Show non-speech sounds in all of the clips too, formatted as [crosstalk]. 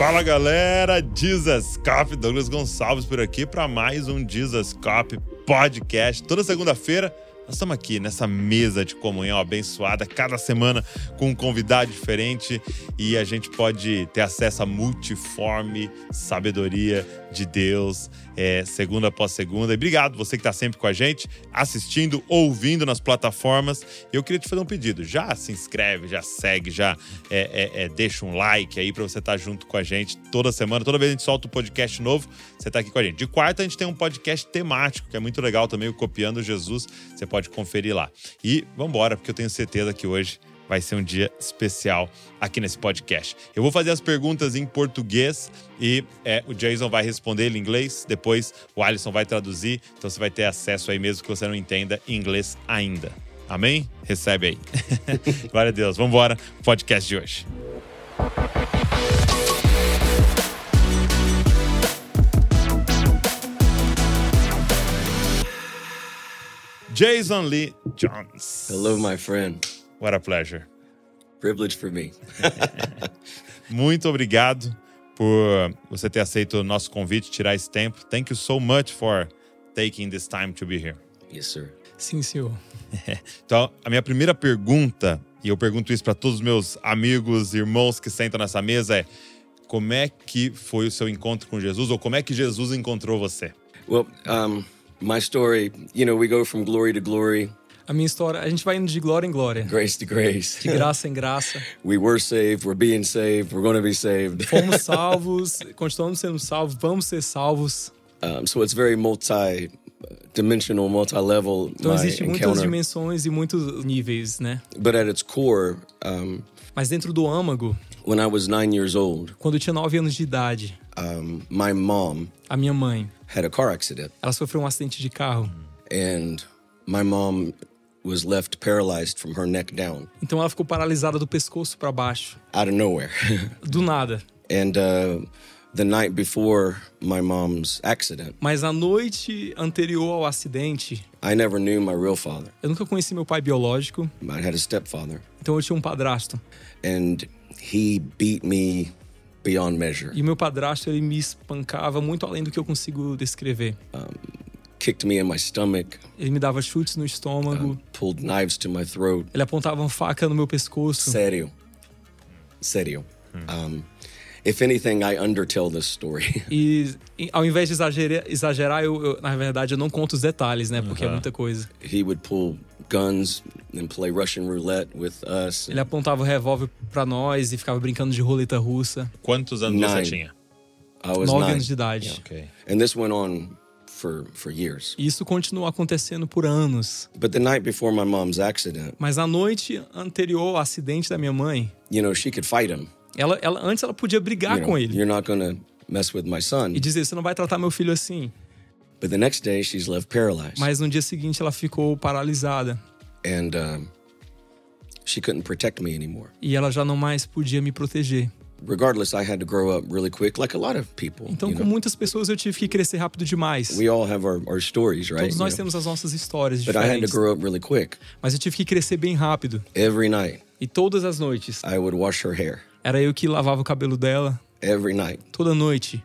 Fala galera, Jesus Cop, Douglas Gonçalves por aqui para mais um Jesus Cop podcast. Toda segunda-feira nós estamos aqui nessa mesa de comunhão abençoada, cada semana com um convidado diferente e a gente pode ter acesso à multiforme sabedoria de Deus, é, segunda após segunda. E obrigado você que está sempre com a gente, assistindo, ouvindo nas plataformas. Eu queria te fazer um pedido: já se inscreve, já segue, já é, é, é deixa um like aí para você estar tá junto com a gente toda semana. Toda vez que a gente solta um podcast novo, você está aqui com a gente. De quarta, a gente tem um podcast temático, que é muito legal também, o Copiando Jesus. Você pode conferir lá. E vamos embora, porque eu tenho certeza que hoje vai ser um dia especial aqui nesse podcast. Eu vou fazer as perguntas em português e é, o Jason vai responder em inglês, depois o Alisson vai traduzir, então você vai ter acesso aí mesmo que você não entenda inglês ainda. Amém? Recebe aí. [laughs] Glória a Deus. Vamos embora podcast de hoje. Jason Lee Jones. Hello, my friend. What a pleasure. Privilege for me. [laughs] Muito obrigado por você ter aceito o nosso convite, tirar esse tempo. Thank you so much for taking this time to be here. Yes, sir. Sim, senhor. [laughs] Então, a minha primeira pergunta, e eu pergunto isso para todos os meus amigos, irmãos que sentam nessa mesa, é: como é que foi o seu encontro com Jesus ou como é que Jesus encontrou você? Well, um, my story, you know, we go from glory to glory. A minha história, a gente vai indo de glória em glória. Grace to grace. De graça em graça. [laughs] we were saved, we're being saved, we're going to be saved. Fomos [laughs] salvos, continuamos sendo salvos, vamos ser salvos. Um, so it's very multi dimensional, multi-level. Então existem muitas dimensões e muitos níveis, né? But at its core, um, mas dentro do âmago, when I was nine years old, quando eu tinha nove anos de idade, um, my mom, a minha mãe, had a car accident. Ela sofreu um acidente de carro. And my mom was left paralyzed from her neck down. Então ela ficou paralisada do pescoço para baixo. Out of nowhere. [laughs] do nada. And uh, the night before my mom's accident. Mas a noite anterior ao acidente, I never knew my real father. Eu nunca conheci meu pai biológico. I had a stepfather. Então eu tinha um padrasto. And he beat me beyond measure. E meu padrasto ele me espancava muito além do que eu consigo descrever. Um, kicked me in my stomach. Ele me dava chutes no estômago. Uh, pulled knives to my throat. Ele apontava uma faca no meu pescoço. Sério. Sério. Hmm. Um, if anything, I undertell this story. [laughs] E ao invés de exagerar, exagerar eu, eu, na verdade eu não conto os detalhes, né? Porque uh -huh. é muita coisa. He would pull guns and play Russian roulette with us. Ele apontava o revólver para nós e ficava brincando de roleta russa. Quantos anos nine. você tinha? I was Nove nine. anos de idade. Yeah. Okay. And this went on for for years. Isso continuou acontecendo por anos. But the night before my mom's accident, Mas a noite anterior ao acidente da minha mãe, you know, she could fight him. Ela, ela antes ela podia brigar you com know, ele. You're not gonna mess with my son. E dizer, você não vai tratar meu filho assim. But the next day she's left paralyzed. Mas no dia seguinte ela ficou paralisada. And um, she couldn't protect me anymore. E ela já não mais podia me proteger. Regardless, I had to grow up really quick, like a lot of people. Então, com know? muitas pessoas eu tive que crescer rápido demais. We all have our, our stories, right? Todos nós You know? temos as nossas histórias But I had to diferentes. grow up really quick. Mas eu tive que crescer bem rápido. Every night, E todas as noites I would wash her hair. era eu que lavava o cabelo dela. Every night, Toda noite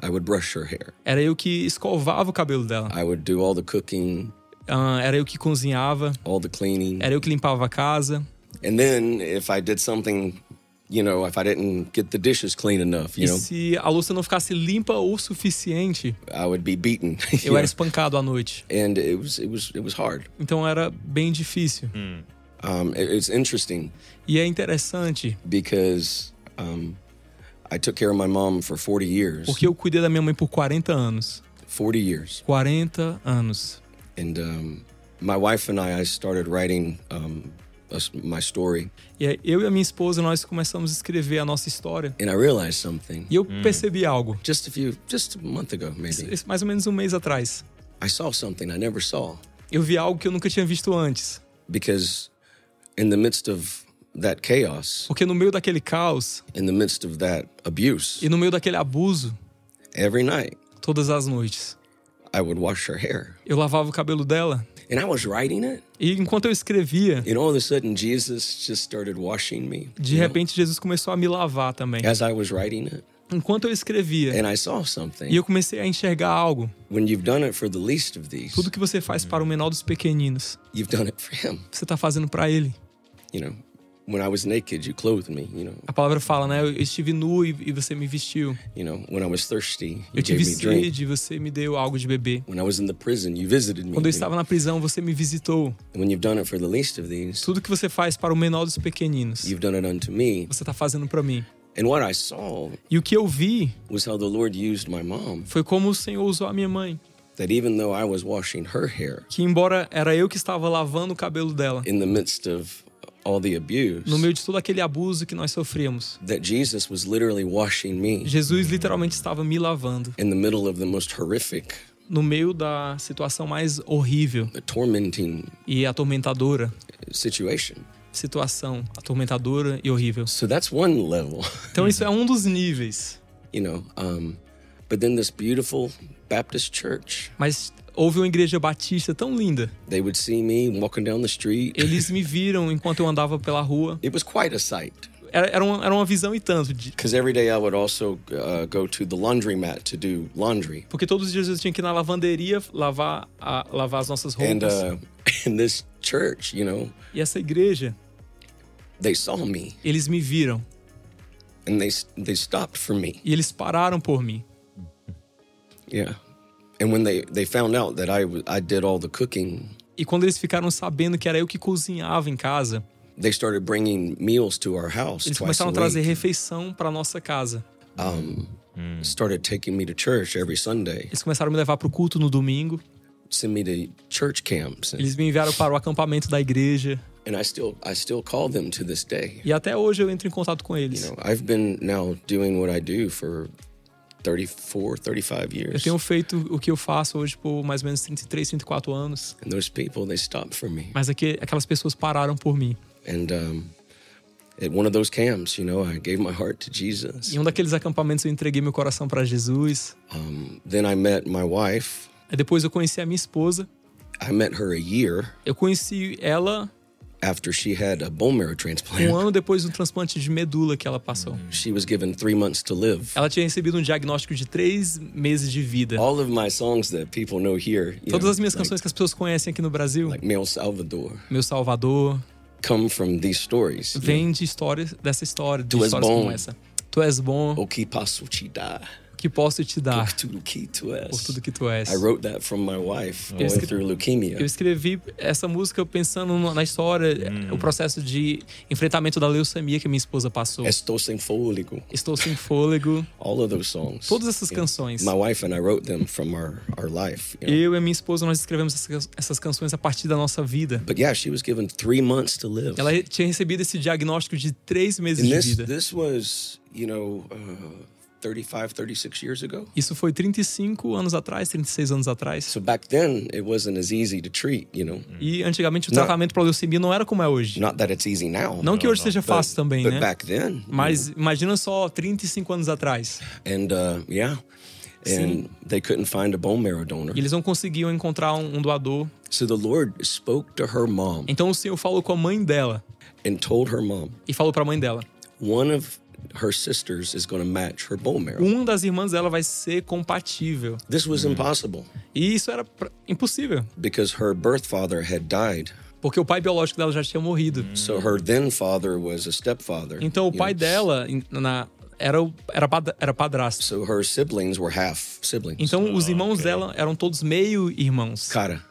I would brush her hair. era eu que escovava o cabelo dela. I would do all the cooking, Ah, era eu que cozinhava. all the cleaning. Era eu que limpava a casa. And then if I did something, you know, if I didn't get the dishes clean enough, you E know, se a louça não ficasse limpa o suficiente, I would be beaten. [laughs] you eu era espancado à noite. And it was it was it was hard. Então era bem difícil. Um, it- it's interesting E é interessante because um, I took care of my mom for 40 years. porque eu cuidei da minha mãe por 40 anos. 40 years. 40 anos. And um, my wife and I, I started writing um, my story. E eu e a minha esposa, nós começamos a escrever a nossa história. And I realized something E eu percebi algo. just a few, just a month ago, maybe. Mais ou menos um mês atrás. I saw something I never saw Eu vi algo que eu nunca tinha visto antes. because in the midst of that chaos, Porque no meio daquele caos in the midst of that abuse, e no meio daquele abuso, every night todas as noites, I would wash her hair. eu lavava o cabelo dela. And I was writing it, E enquanto eu escrevia, and all of a sudden Jesus just started washing me. de repente Jesus começou a me lavar também. as I was writing it. enquanto eu escrevia, and I saw something. e eu comecei a enxergar algo. When you've done it for the least of these, Tudo que você faz para o menor dos pequeninos, you've done it for him. você tá fazendo para ele. You know, when I was naked, you clothed me. You know, A palavra fala, né? Eu estive nu e, e você me vestiu. you know, when I was thirsty, you Eu tive gave me drink. sede e você me deu algo de beber. When I was in the prison, you visited me. Quando eu estava na prisão, você me visitou. And when you've done it for the least of these, Tudo que você faz para o menor dos pequeninos, you've done it unto me. você tá fazendo para mim. And what I saw E o que eu vi was how the Lord used my mom. foi como o Senhor usou a minha mãe. That even though I was washing her hair Que embora era eu que estava lavando o cabelo dela, in the midst of all the abuse, no meio de todo aquele abuso que nós sofremos, that Jesus was literally washing me Jesus literalmente estava me lavando. in the middle of the most horrific, No meio da situação mais horrível tormenting e atormentadora, situation. situação atormentadora e horrível. So that's one level, Então isso é um dos níveis. [laughs] you know. Um, but then this beautiful Baptist church, Mas houve uma igreja batista tão linda. they would see me walking down the street. Eles me viram enquanto eu andava pela rua. It was quite a sight. Era, era, uma, era uma visão e tanto. Because every day I would also uh, go to the laundromat to do laundry. porque todos os dias eu tinha que ir na lavanderia lavar, a, lavar as nossas And roupas. uh, [laughs] in this church, you know, E essa igreja, they saw me eles me viram. and they they stopped for me. E eles pararam por mim. Yeah. And when they they found out that I I did all the cooking, E quando eles ficaram sabendo que era eu que cozinhava em casa, they started bringing meals to our house eles começaram a trazer refeição para nossa casa. Um, started taking me to church every Sunday, Eles começaram a me levar para o culto no domingo. send me to church camps, Eles me enviaram para o acampamento da igreja. and I still I still call them to this day. E até hoje eu entro em contato com You eles. know, I've been now doing what I do for 34, 35 Eu years. tenho feito o que eu faço hoje por mais ou menos 33, 34 anos. And those people, they stopped for me. Mas aqui, aquelas pessoas pararam por mim. And um, at one of those camps, you know, I gave my heart to Jesus. Em um daqueles acampamentos eu entreguei meu coração para Jesus. Um, then I met my wife. Aí depois eu conheci a minha esposa. I met her a year Eu conheci ela after she had a bone marrow um transplant. ano depois do transplante de medula que ela passou. She was given three months to live. Ela tinha recebido um diagnóstico de três meses de vida. All of my songs that people know here, Todas know, as minhas like, canções que as pessoas conhecem aqui no Brasil, like Mel Salvador, Meu Salvador, come from these stories. vem de histórias dessa história, de Tu és histórias bom. como essa. Tu és bom, O que posso te dar? Que posso te dar Por tudo que tu és. por tudo que tu és. I wrote that from my wife Eu going escre- through leukemia. Eu escrevi essa música pensando na história, Hum. o processo de enfrentamento da leucemia que minha esposa passou. Estou sem fôlego. Estou sem fôlego. [laughs] All of those songs. Todas essas canções. My wife and I wrote them from our, our life. you know. Eu e a minha esposa, nós escrevemos essas, essas canções a partir da nossa vida. But yeah, she was given three months to live. Ela tinha recebido esse diagnóstico de três meses And de this, vida. this was, you know, uh, 35, 36 years ago. Isso foi 35 anos atrás, 36 anos atrás. So back then, it wasn't as easy to treat, you know. E antigamente o tratamento para leucemia não era como é hoje. Not that it's easy now. Não que hoje seja fácil também, but né? back then. Mas imagina só 35 anos atrás. And uh, yeah. And they couldn't find a bone marrow donor. E eles não conseguiam encontrar um, um doador. So the Lord spoke to her mom Então o Senhor falou com a mãe dela and told her mom, e falou para a mãe dela: one of her sisters is going to match her bone marrow. uma das irmãs dela vai ser compatível. This was impossible E isso era pra- impossível, because her birth father had died. porque o pai biológico dela já tinha morrido. So her then father was a stepfather. Então o pai know. dela na, era, era, era padrasto. So her siblings were half siblings. Então os irmãos dela eram todos meio irmãos. Cara,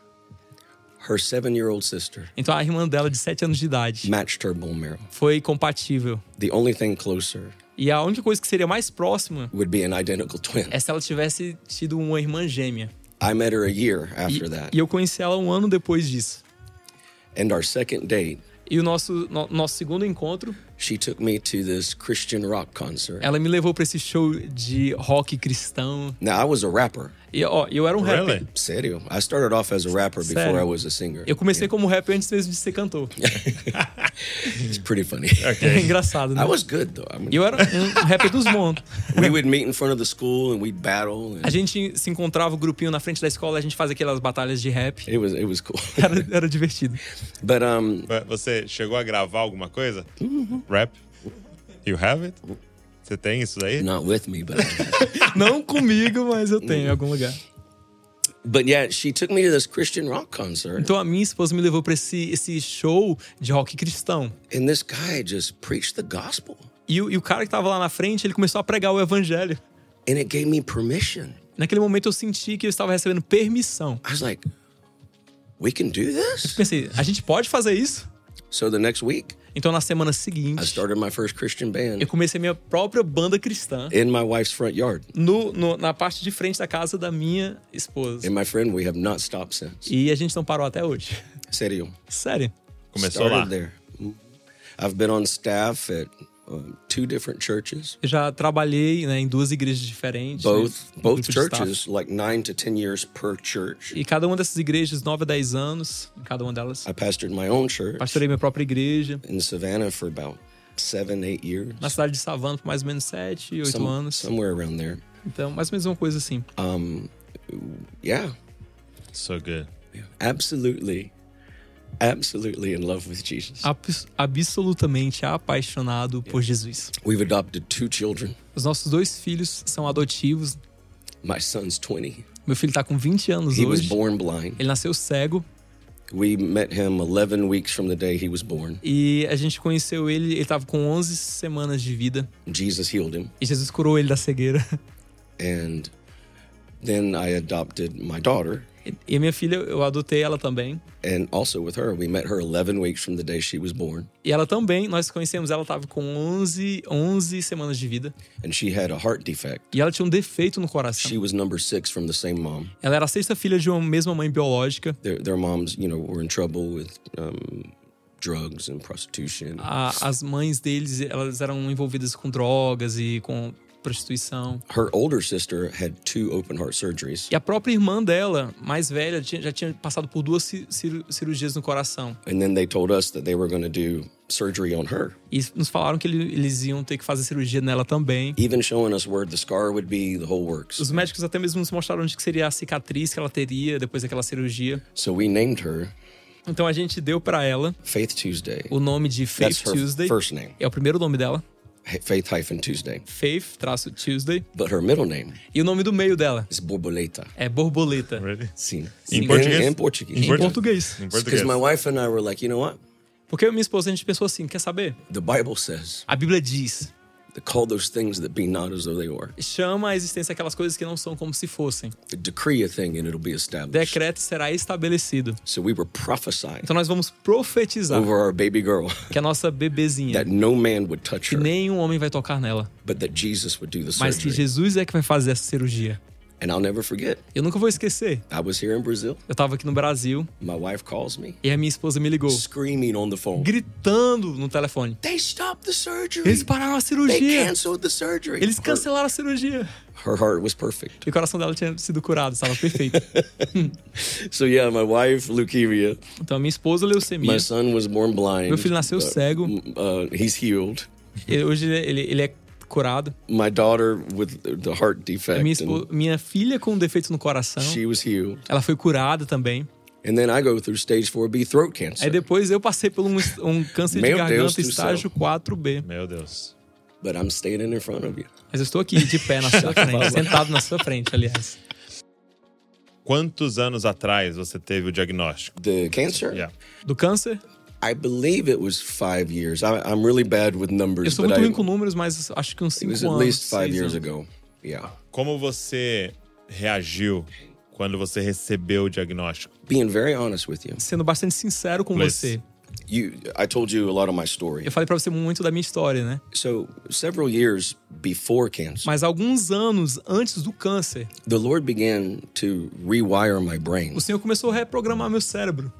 her seven-year-old sister Então a irmã dela de 7 anos de idade matched her bone marrow. foi compatível. The only thing closer E a única coisa que seria mais próxima would be an identical twin. é se ela tivesse tido uma irmã gêmea. I met her a year E, after that. e eu conheci ela um ano depois disso. And our second date, E o nosso, no- nosso segundo encontro, she took me to this Christian rock concert. ela me levou pra esse show de rock cristão. Now, I was a rapper. E ó, eu era um rapper. Really? Serio. I started off as a rapper before Sério? I was a singer. Eu comecei como rapper antes mesmo de ser cantor. [laughs] It's pretty funny. [laughs] É engraçado, né? I was good though. I mean, eu era um rapper dos montes. [laughs] we would meet in front of the school and we'd battle. A And gente se encontrava o grupinho na frente da escola, a gente fazia aquelas batalhas de rap. it was it was cool. Era, era divertido. but um, Você chegou a gravar alguma coisa? Rap? You have it? Você tem isso aí? Not with me, but I have. [laughs] Não comigo, mas eu tenho em algum lugar. but yeah, she took me to this Christian rock concert, Então a minha esposa me levou pra esse, esse show de rock cristão. and this guy just preached the gospel, E, o- e o cara que tava lá na frente, ele começou a pregar o evangelho. and it gave me permission. Naquele momento eu senti que eu estava recebendo permissão. I was like, "We can do this." Pensei, a gente pode fazer isso? So the next week, Então na semana I seguinte, started my first Christian band eu comecei minha própria banda cristã in my wife's front yard. no, no- na parte de frente da casa da minha esposa. And my friend, we have not stopped since. E a gente não parou até hoje. Serio. Sério. Começou lá. Started there. I've been on staff at two different churches, Eu já trabalhei né, em duas igrejas diferentes. né, both no both churches, like nine to ten years per church. E cada uma dessas igrejas, 9 a 10 anos, em cada uma delas. I pastored my own church Pastorei minha própria igreja. in Savannah for about seven, eight years, Na cidade de Savana por mais ou menos 7, 8 Some- anos. somewhere around there. Então, mais ou menos uma coisa assim. Um, yeah, So good. absolutely, absolutely in love with Jesus. Abs- absolutamente apaixonado por Jesus. We've adopted two children. Os nossos dois filhos são adotivos. My son's twenty. Meu filho tá com 20 anos He was hoje. born blind. Ele nasceu cego We met him 11 weeks from the day he was born. e a gente conheceu ele, ele tava com 11 semanas de vida Jesus healed him. e Jesus curou ele da cegueira. And then I adopted my daughter. E a minha filha, eu adotei ela também. And also with her, we met her 11 weeks from the day she was born. E ela também, nós conhecemos ela, tava com 11, 11 semanas de vida. And she had a heart defect. E ela tinha um defeito no coração. She was number six from the same mom. Ela era a sexta filha de uma mesma mãe biológica. Their, their moms, you know, were in trouble with um, drugs and prostitution. A- as mães deles, elas eram envolvidas com drogas e com prostituição. Her older sister had two open heart surgeries. E a própria irmã dela, mais velha, já tinha passado por duas ci- ciru- cirurgias no coração. And then they told us that they were going to do surgery on her, E nos falaram que ele- eles iam ter que fazer cirurgia nela também. even showing us where the scar would be, the whole works. Os médicos até mesmo nos mostraram onde seria a cicatriz que ela teria depois daquela cirurgia. So we named her Então a gente deu pra ela Faith Tuesday. o nome de Faith Tuesday. É o primeiro nome dela, Faith hyphen Tuesday. Faith traço Tuesday. But her middle name E o nome do meio dela is Borboleta. é Borboleta. Really? Sim. Em In- português? In Portuguese. Em Em Portu- português. Em Because português. my wife and I were like, you know what? Porque eu e minha esposa, a gente pensou assim, quer saber? The Bible says A Bíblia diz, call those things that be not as though they were. chama a existência aquelas coisas que não são como se fossem. Decree a thing and it'll be established. Decreto será estabelecido. So we were prophesying Então nós vamos profetizar over our baby girl [laughs] que a nossa bebezinha, that no man would touch que her, nenhum homem vai tocar nela, but that Jesus would do the mas que surgery. Jesus é que vai fazer essa cirurgia. And I'll never forget. Eu nunca vou esquecer. I was here in Brazil. Eu tava aqui no Brasil My wife calls me, e a minha esposa me ligou, screaming on the phone. gritando no telefone. They stopped the surgery. Eles pararam a They cirurgia. canceled the surgery. Eles Her, cancelaram a cirurgia. her heart was perfect. E o coração dela tinha sido curado, estava perfeito. [laughs] So yeah, my wife leukemia. Então minha esposa leucemia. My son was born blind. Meu filho nasceu cego. Uh, he's healed. Hoje ele, ele é curado. My daughter with the heart defect. Minha, and espo- minha filha com um defeito no coração, she was healed. ela foi curada também. And then I go through stage 4B throat cancer. Aí depois eu passei por um, um câncer de Deus garganta do estágio 4B. Meu Deus. But I'm standing in front of you. Mas eu estou aqui de pé na sua [laughs] frente, sentado na sua frente, aliás. Quantos anos atrás você teve o diagnóstico? The cancer? Yeah. Do câncer, I believe it was five years. I, I'm really bad with eu numbers, sou but muito I, ruim com números, mas acho que uns it 5 was anos. at least five years anos. ago. Yeah. Como você reagiu quando você recebeu o diagnóstico? Being very honest with you, Sendo bastante sincero com Please. você. you I told you a lot of my story. Eu falei pra você muito da minha história, né? So several years before cancer, Mas alguns anos antes do câncer, the Lord began to rewire my brain, o Senhor começou a reprogramar meu cérebro.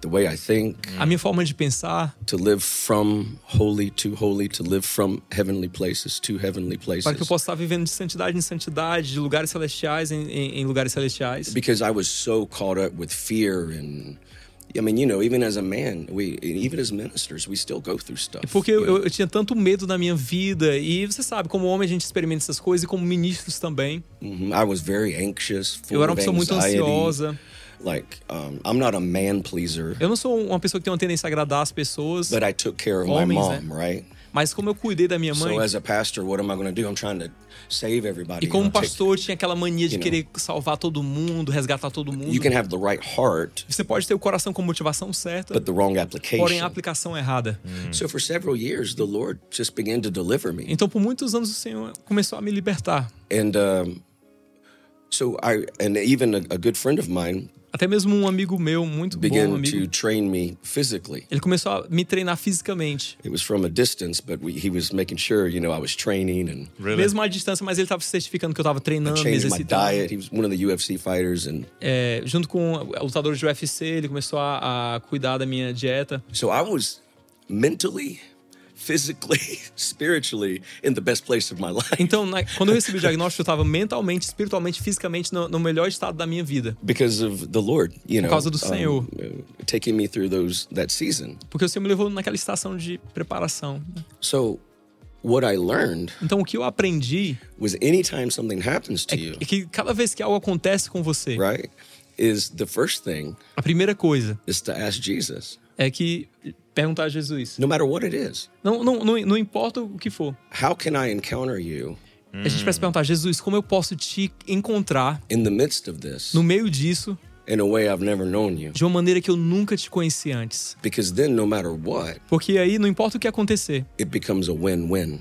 The way I think, A minha forma de pensar, to live from holy to holy, to live from heavenly places to heavenly places. para que eu possa estar vivendo de santidade em santidade, de lugares celestiais em, em- em lugares celestiais. because I was so caught up with fear and I mean, you know, even as a man, we even as ministers, we still go through stuff. Porque eu, eu, eu tinha tanto medo na minha vida. E você sabe, como homem a gente experimenta essas coisas e como ministros também. Mhm. I was very anxious, full Eu era uma pessoa muito ansiosa. Like, um, I'm not a man pleaser, Eu não sou uma pessoa que tem uma tendência a agradar as pessoas. but I took care of my Homens, mom, né? right? Mas como eu cuidei da minha mãe, So as a pastor, what am I going to do? I'm trying to save everybody. e como take- pastor, eu tinha aquela mania de you know. querer salvar todo mundo, resgatar todo mundo. you can have the right heart, Você pode ter o coração com motivação certa, but the wrong porém a application. aplicação errada. So for several years, the Lord just began to deliver me. Então, por muitos anos, o Senhor começou a me libertar. And um, so I, and even a, a good friend of mine Até mesmo um amigo meu, muito bom began amigo, to train me physically. ele começou a me treinar fisicamente. It was from a distance, but we, he was making sure, you know, I was training and Really? Mesmo à distância, mas ele estava certificando que eu estava treinando, me my exercitando. diet. He was one of the UFC fighters, and É, junto com lutadores de UFC, ele começou a, a cuidar da minha dieta. so I was mentally, physically, [laughs] spiritually in the best place of my life Então, na- quando eu recebi o [laughs] diagnóstico, eu estava mentalmente, espiritualmente, fisicamente no, no melhor estado da minha vida. because of the Lord, you know, causa do Senhor. uh, taking me through those that season. Porque o Senhor me levou naquela estação de preparação. So what I learned Então, o que eu aprendi was anytime something happens to you, é que cada vez que algo acontece com você, right, is the first thing a primeira coisa is to ask Jesus, é que perguntar a Jesus. no matter what it is, Não, não, não, não importa o que for. how can I encounter you A gente precisa perguntar, Jesus, como eu posso te encontrar in the midst of this no meio disso in a way I've never known you? de uma maneira que eu nunca te conheci antes? Because then, no matter what, Porque aí, não importa o que acontecer, it becomes a win-win.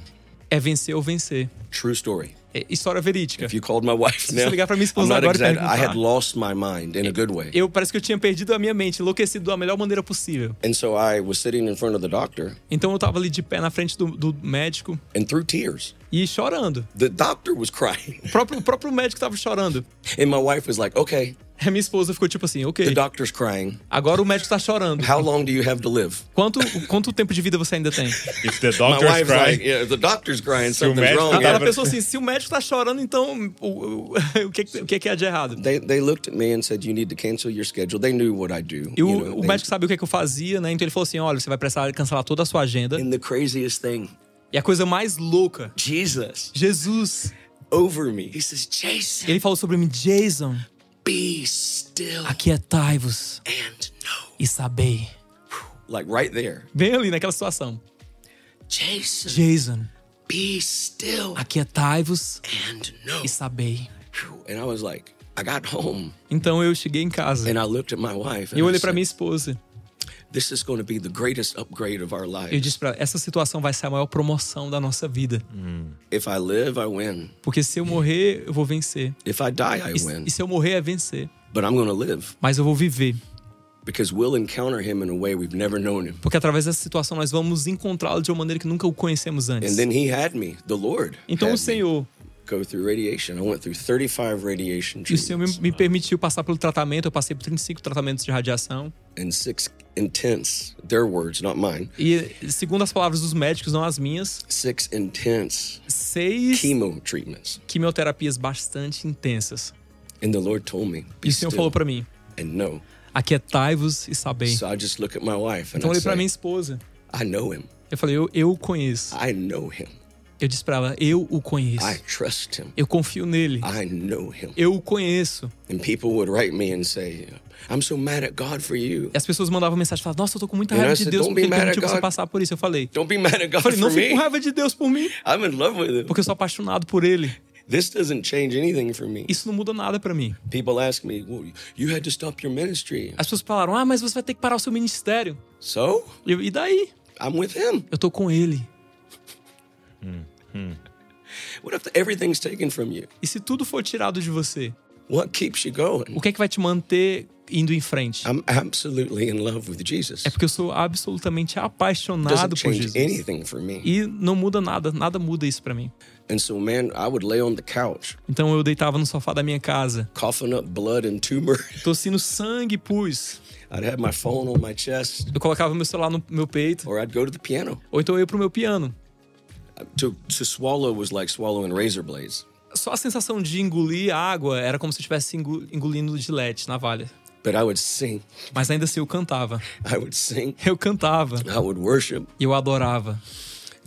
É vencer ou vencer. True story. É história verídica. If you called my wife você now, ligar pra minha esposa agora e exaggerating. I perguntar. had lost my mind in a good way. Eu parece que eu tinha perdido a minha mente, enlouquecido da melhor maneira possível. And so I was sitting in front of the doctor Então eu tava ali de pé na frente do, do médico and through tears, e chorando. the doctor was [laughs] crying. O próprio, o próprio médico tava chorando. And my wife was like, okay, A [laughs] minha esposa ficou tipo assim, the ok, doctor's crying. agora o médico tá chorando. How long do you have to live? Quanto, quanto tempo de vida você ainda tem? If the doctor's crying, like, yeah, the doctor's crying, Se something's wrong. Ela Yeah, pensou assim, se o médico tá chorando, então o, o, [laughs] o, que, o que que é de errado? They, they looked at me and said, you need to cancel your schedule. They knew what I do. E o, you know, o they- médico sabia o que, é que eu fazia, né? Então ele falou assim: olha, você vai precisar cancelar toda a sua agenda. And the craziest thing, E a coisa mais louca, Jesus Jesus, over me. He says, Jason, ele falou sobre mim, Jason, be still aquietai-vos and know. e sabei. Like right there. Bem ali naquela situação. Jason, Jason, be still aquietai-vos and know. e sabei. And I was like, I got home Então eu cheguei em casa and I looked at my wife e eu olhei said, minha esposa. This is going to be the greatest upgrade of our Eu lives. disse pra ela: essa situação vai ser a maior promoção da nossa vida. If I live, I win. Porque se eu morrer, eu vou vencer. If I die, I E, win. e se eu morrer, é vencer. But I'm going to live Mas eu vou viver. because we'll encounter him in a way we've never known him. Porque através dessa situação nós vamos encontrá-lo de uma maneira que nunca o conhecemos antes. And then he had me, the Lord. Então o Senhor, me go through radiation. I went through 35 radiation e o Senhor me, treatments me permitiu passar pelo tratamento. Eu passei por 35 tratamentos de radiação. and six intense, their words, not mine, E segundo as palavras dos médicos, não as minhas, six intense seis chemo treatments. quimioterapias bastante intensas. And the Lord told me, E o Senhor falou pra mim: and know. aquietai-vos e sabei. So I just look at my wife and Então eu I olhei pra minha esposa. I know him. Eu falei: eu, eu conheço. I know him. Eu disse pra ela: eu o conheço. Eu confio nele. Eu o conheço. And people would write me and say, I'm so mad at God for you. E as pessoas mandavam mensagem falavam: Nossa, eu tô com muita raiva de Deus "Don't porque ele permitiu você God." passar por isso. Eu falei: Don't be mad at Eu God falei, não fique com raiva de Deus por mim, I'm in love with him. porque eu sou apaixonado por ele. This doesn't change anything for me. Isso não muda nada pra mim. People ask me, well, you had to stop your ministry. As pessoas falaram: Ah, mas você vai ter que parar o seu ministério. So? Eu, e daí? I'm with him. Eu tô com ele. What if everything's taken from you? E se tudo for tirado de você, What keeps you going? o que é que vai te manter indo em frente? I'm absolutely in love with Jesus. É porque eu sou absolutamente apaixonado Doesn't por Jesus. anything for me. E não muda nada, nada muda isso pra mim. And so, man, I would lay on the couch, Então eu deitava no sofá da minha casa, coughing up blood and tumor. [laughs] tossindo sangue e pus. I'd have my phone on my chest, Eu colocava meu celular no meu peito, or I'd go to the piano. ou então eu ia pro meu piano. To, to swallow was like swallowing razor blades. Só a sensação de engolir água era como se eu estivesse engo- engolindo gilete, navalha. But I would sing. Mas ainda assim eu cantava. I would sing. Eu cantava. I would worship. Eu adorava.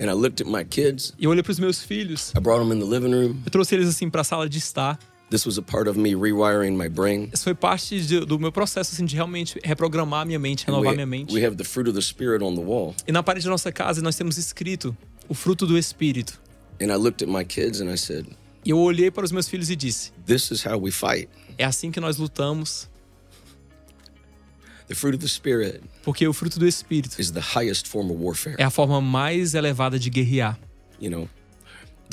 And I looked at my kids. E eu olhei pros meus filhos. I brought them in the living room. Eu trouxe eles assim pra sala de estar. This was a part of me rewiring my brain. Isso foi parte de- do meu processo assim, de realmente reprogramar minha mente, renovar we, minha mente. we have the fruit of the Spirit on the wall. E na parede da nossa casa nós temos escrito o fruto do Espírito. And I looked at my kids and I said, E eu olhei para os meus filhos e disse: é assim que nós lutamos, The fruit of the Spirit porque o fruto do Espírito é a forma mais elevada de guerrear. You know,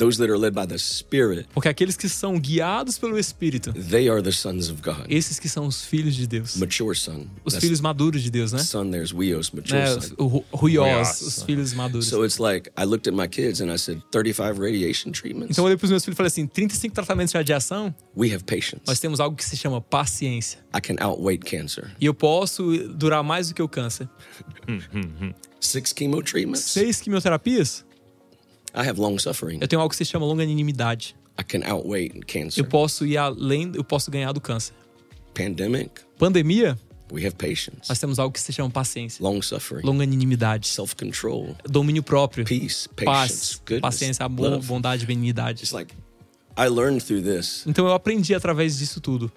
those that are led by the Spirit, Porque aqueles que são guiados pelo Espírito, they are the sons of God. esses que são os filhos de Deus. Mature son. Os That's filhos maduros de Deus, né? son there's Weos, mature É, son. o ru- ruiós, os filhos maduros. So it's like I looked at my kids and I said, 35 radiation treatments. Então eu olhei para os meus filhos e falei assim: 35 tratamentos de radiação, We have patience. nós temos algo que se chama paciência. I can outweight cancer. E eu posso durar mais do que o câncer. Six chemo treatments. Seis quimioterapias, I have long suffering. eu tenho algo que se chama longanimidade. I can outweight cancer. Eu posso ir além, eu posso ganhar do câncer. Pandemic. Pandemia, We have patience. nós temos algo que se chama paciência, Long suffering. longanimidade, Self-control. domínio próprio, Peace. Patience. paz, Goodness. paciência, amor, love. bondade, benignidade. It's like I learned through this Então eu aprendi através disso tudo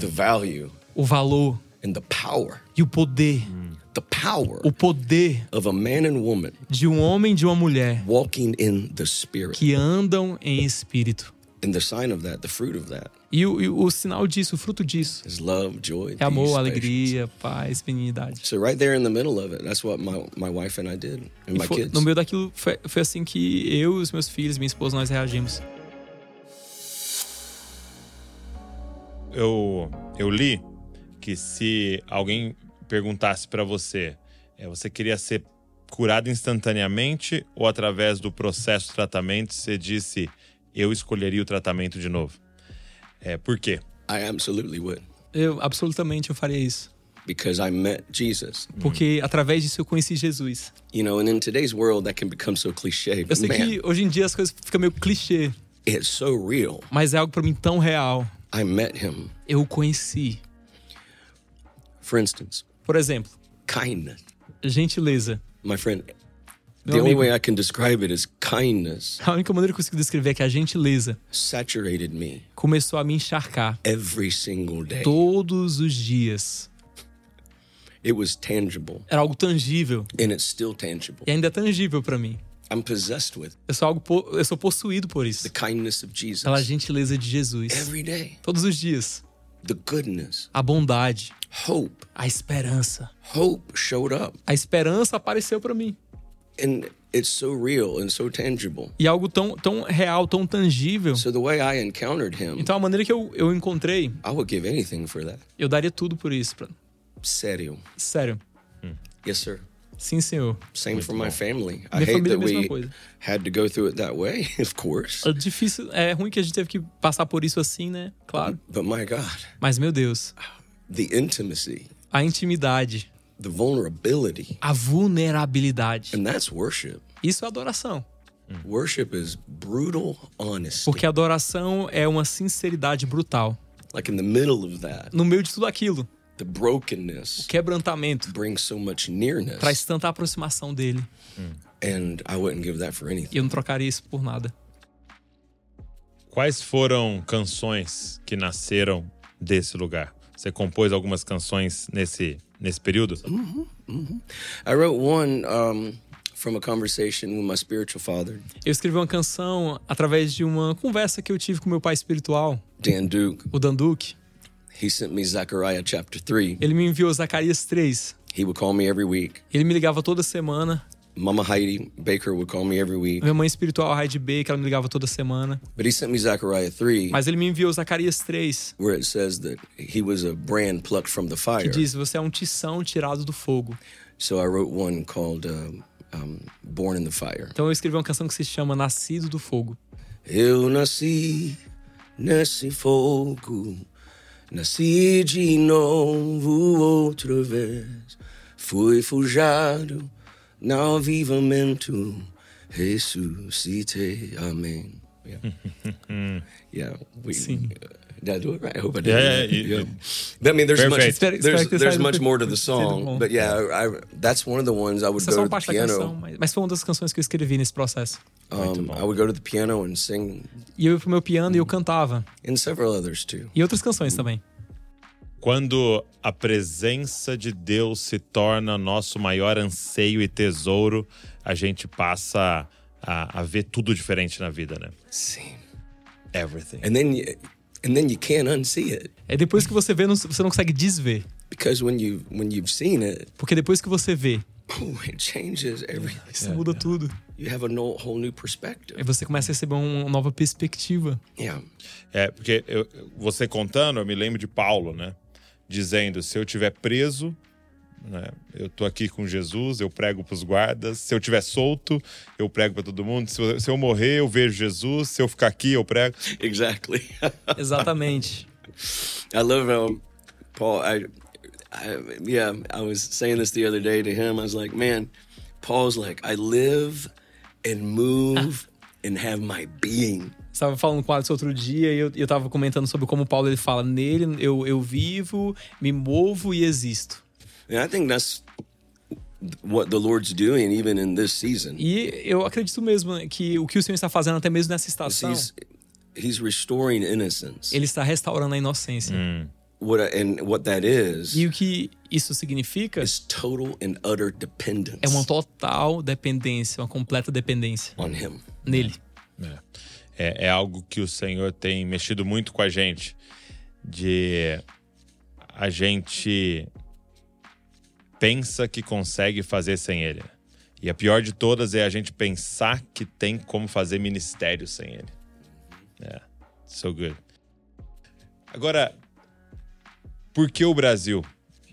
the value o valor and the power. e o poder, power o poder of a man and woman de um homem e de uma mulher walking in the spirit. que andam em espírito. And the sign of that, the fruit of that, E o, e o sinal disso, o fruto disso, is love, joy, é peace, amor, patience. alegria, paz, benignidade. So right there in the middle of it, that's what my, my wife and I did, and my foi- kids. no meio daquilo, foi, foi assim que eu, os meus filhos, minha esposa, nós reagimos. Eu, eu li que se alguém perguntasse pra você, é, você queria ser curado instantaneamente ou através do processo de tratamento, você disse, eu escolheria o tratamento de novo. É, por quê? I absolutely would, Eu, absolutamente, eu faria isso. because I met Jesus. Porque através disso eu conheci Jesus. You know, and in today's world, that can become so cliche. Eu sei man, que hoje em dia as coisas ficam meio clichê, it's so real. mas é algo pra mim tão real. I met him. Eu o conheci. For instance, Por exemplo, kindness. gentileza. My friend, Meu the only way I can describe it is kindness a única maneira que eu consigo descrever é que a gentileza saturated me começou a me encharcar every single day. todos os dias. It was tangible, Era algo tangível. and it's still tangible. E ainda é tangível pra mim. I'm possessed with Eu sou, algo po- eu sou possuído por isso. the kindness of Jesus Pela gentileza de Jesus. every day. Todos os dias. The goodness, A bondade. hope, A esperança. hope showed up, A esperança apareceu pra mim. and it's so real and so tangible. E algo tão, tão real, tão tangível. So the way I encountered him, Então a maneira que eu, eu encontrei, I would give anything for that. eu daria tudo por isso. Pra... Sério. Sério. Yes, sir. Sim, senhor. Same for my family. I Minha hate família é that we coisa. had to go through it that way, [laughs] of course. É difícil, é ruim que a gente teve que passar por isso assim, né? Claro. But my God, Mas, meu Deus, the intimacy, a intimidade, the vulnerability, a vulnerabilidade. and that's worship. Isso é adoração. Worship is brutal honesty. Porque adoração é uma sinceridade brutal. Like in the middle of that, No meio de tudo aquilo, the brokenness quebrantamento brings so much nearness, traz tanta aproximação dele. and I wouldn't give that for anything. E eu não trocaria isso por nada. Quais foram canções que nasceram desse lugar? Você compôs algumas canções nesse, nesse período? I wrote one um, from a conversation with my spiritual father, Eu escrevi uma canção através de uma conversa que eu tive com meu pai espiritual, Dan Duke. o Dan Duque. He sent me Zechariah chapter 3. Ele me enviou Zacarias 3. He would call me every week. Ele me ligava toda semana. Mama Heidi Baker would call me every week. Minha mãe espiritual, Heidi Baker, ela me ligava toda semana. But he sent me Zechariah 3, Mas ele me enviou Zacarias 3, where it says that he was a brand plucked from the que fire. diz: Você é um tição tirado do fogo. So I wrote one called um, um, Born in the Fire. Então eu escrevi uma canção que se chama Nascido do Fogo. Eu nasci nesse fogo, nasci de novo outra vez. Fui forjado no avivamento, ressuscitei. Amém. Yeah. [laughs] yeah. We, Sim. Did I do it right? I hope I did. Yeah, yeah, you- But, I mean, there's much, Perfect. Espero- espero there's, there's much more to the song. But yeah, I, that's one of the ones I would Essa é go uma to the parte da canção, piano. mas, mas foi uma das canções que eu escrevi nesse processo. Um, I would go to the piano and sing, E eu ia pro meu piano e eu cantava. and several others too. E outras canções também. Quando a presença de Deus se torna nosso maior anseio e tesouro, a gente passa a, a ver tudo diferente na vida, né? Sim. Everything. And then you, and then you can't unsee it É depois que você vê, você não consegue desver. because when you when you've seen it, Porque depois que você vê, oh, it changes everything. [laughs] isso muda tudo. You have a no, whole new perspective. Aí você começa a receber uma nova perspectiva. Yeah. É, porque eu- você contando, eu me lembro de Paulo, né? Dizendo: se eu tiver preso, né? Eu tô aqui com Jesus, eu prego pros guardas. Se eu tiver solto, eu prego para todo mundo. Se eu, se eu morrer, eu vejo Jesus. Se eu ficar aqui, eu prego. Exactly. [laughs] Exatamente. I love how Paul. I, I, yeah, I was saying this the other day to him. I was like, man, Paul's like, I live and move [laughs] and have my being. Estava falando com o Alex outro dia e eu, eu tava comentando sobre como Paulo ele fala: nele eu, eu vivo, me movo e existo. And I think that's what the Lord's doing even in this season. E eu acredito mesmo que o que o Senhor está fazendo até mesmo nessa estação, He's he's restoring innocence. ele está restaurando a inocência. What I- and what that is E o que isso significa is total and utter dependence é uma total dependência, uma completa dependência on Him. nele. É, é algo que o Senhor tem mexido muito com a gente. De a gente pensa que consegue fazer sem Ele. E a pior de todas é a gente pensar que tem como fazer ministério sem Ele. É, so good. Agora, por que o Brasil?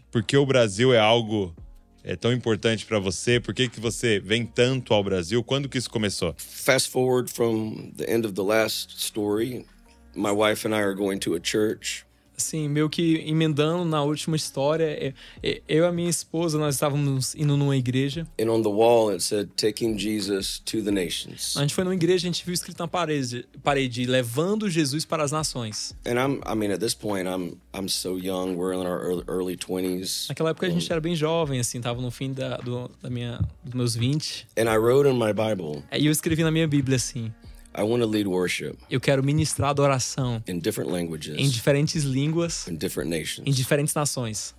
Por que o Brasil é algo é tão importante para você? Por que, que você vem tanto ao Brasil? Quando que isso começou? Fast forward from the end of the last story, my wife and I are going to a church. Assim, meio que emendando na última história, é- é- eu e a minha esposa, nós estávamos indo numa igreja. And on the wall it said, Taking Jesus to the nations. A gente foi numa igreja, a gente viu escrito na parede, parede levando Jesus para as nações. And I'm, I mean, at this point, I'm, I'm so young. We're in our early, early 20s. Naquela época a gente era bem jovem, assim, tava no fim da, do, da minha, dos meus 20. And I wrote in my Bible, Aí eu escrevi na minha Bíblia assim: I want to lead worship eu quero ministrar adoração in different em languages, diferentes línguas, in different em nations. diferentes nações.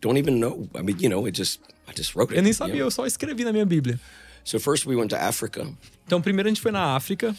Don't even know. I mean, you know, it just, I just wrote it. Eu nem you sabia, know? eu só escrevi na minha Bíblia. So first we went to Africa, Então, primeiro a gente foi na África,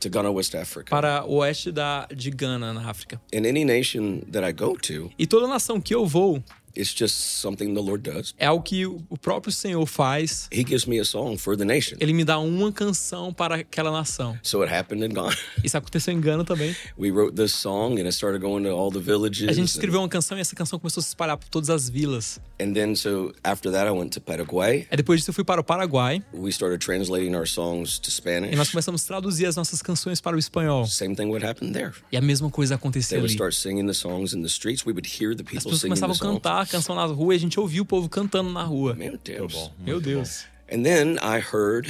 to Ghana, West Africa. para o oeste da, de Gana, na África. In any nation that I go to, E toda nação que eu vou it's just something the Lord does. é o que o próprio Senhor faz. He gives me a song for the nation. Ele me dá uma canção para aquela nação. So it happened in Ghana. [laughs] Isso aconteceu em Gana também. We wrote this song and it started going to all the villages. A gente and- escreveu uma canção e essa canção começou a se espalhar por todas as vilas. And then, so after that, I went to Paraguay. Aí depois disso eu fui para o Paraguai We started translating our songs to Spanish. e nós começamos a traduzir as nossas canções para o espanhol. Same thing would happen there. E a mesma coisa They aconteceu would ali. start singing the songs in the streets. We would hear the As people pessoas singing the começavam a cantar a canção na rua e a gente ouvia o povo cantando na rua. Meu Deus. Meu Deus. And then I heard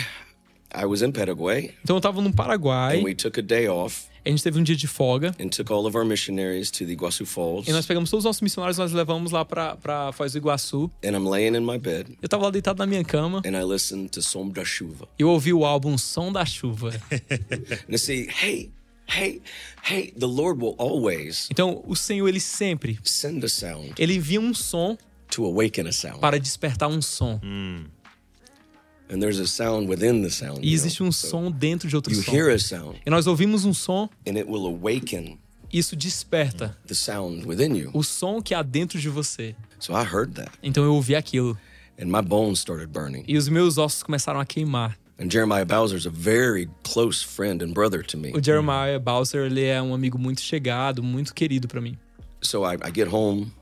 I was in Paraguay Então eu tava no Paraguai, and we took a day off a gente teve um dia de folga and took all of our missionaries to the Iguaçu Falls. e nós pegamos todos os nossos missionários e nós levamos lá pra, pra Foz do Iguaçu. And I'm laying in my bed Eu tava lá deitado na minha cama and I listened to Som da Chuva. e eu ouvi o álbum Som da Chuva. [laughs] And I see, hey, hey, hey, the Lord will always Então o Senhor, ele sempre, send a sound ele envia um som to awaken a sound. para despertar um som. And there's a sound within the sound. E you existe know? um So som dentro de outro you som. hear a sound E nós ouvimos um som, and it will awaken isso desperta the sound within you. o som que há dentro de você. So I heard that Então eu ouvi aquilo and my bones started burning. e os meus ossos começaram a queimar. And Jeremiah Bowser's a very close friend and brother to me. O Jeremiah Bowser, ele é um amigo muito chegado, muito querido pra mim. So I, I get home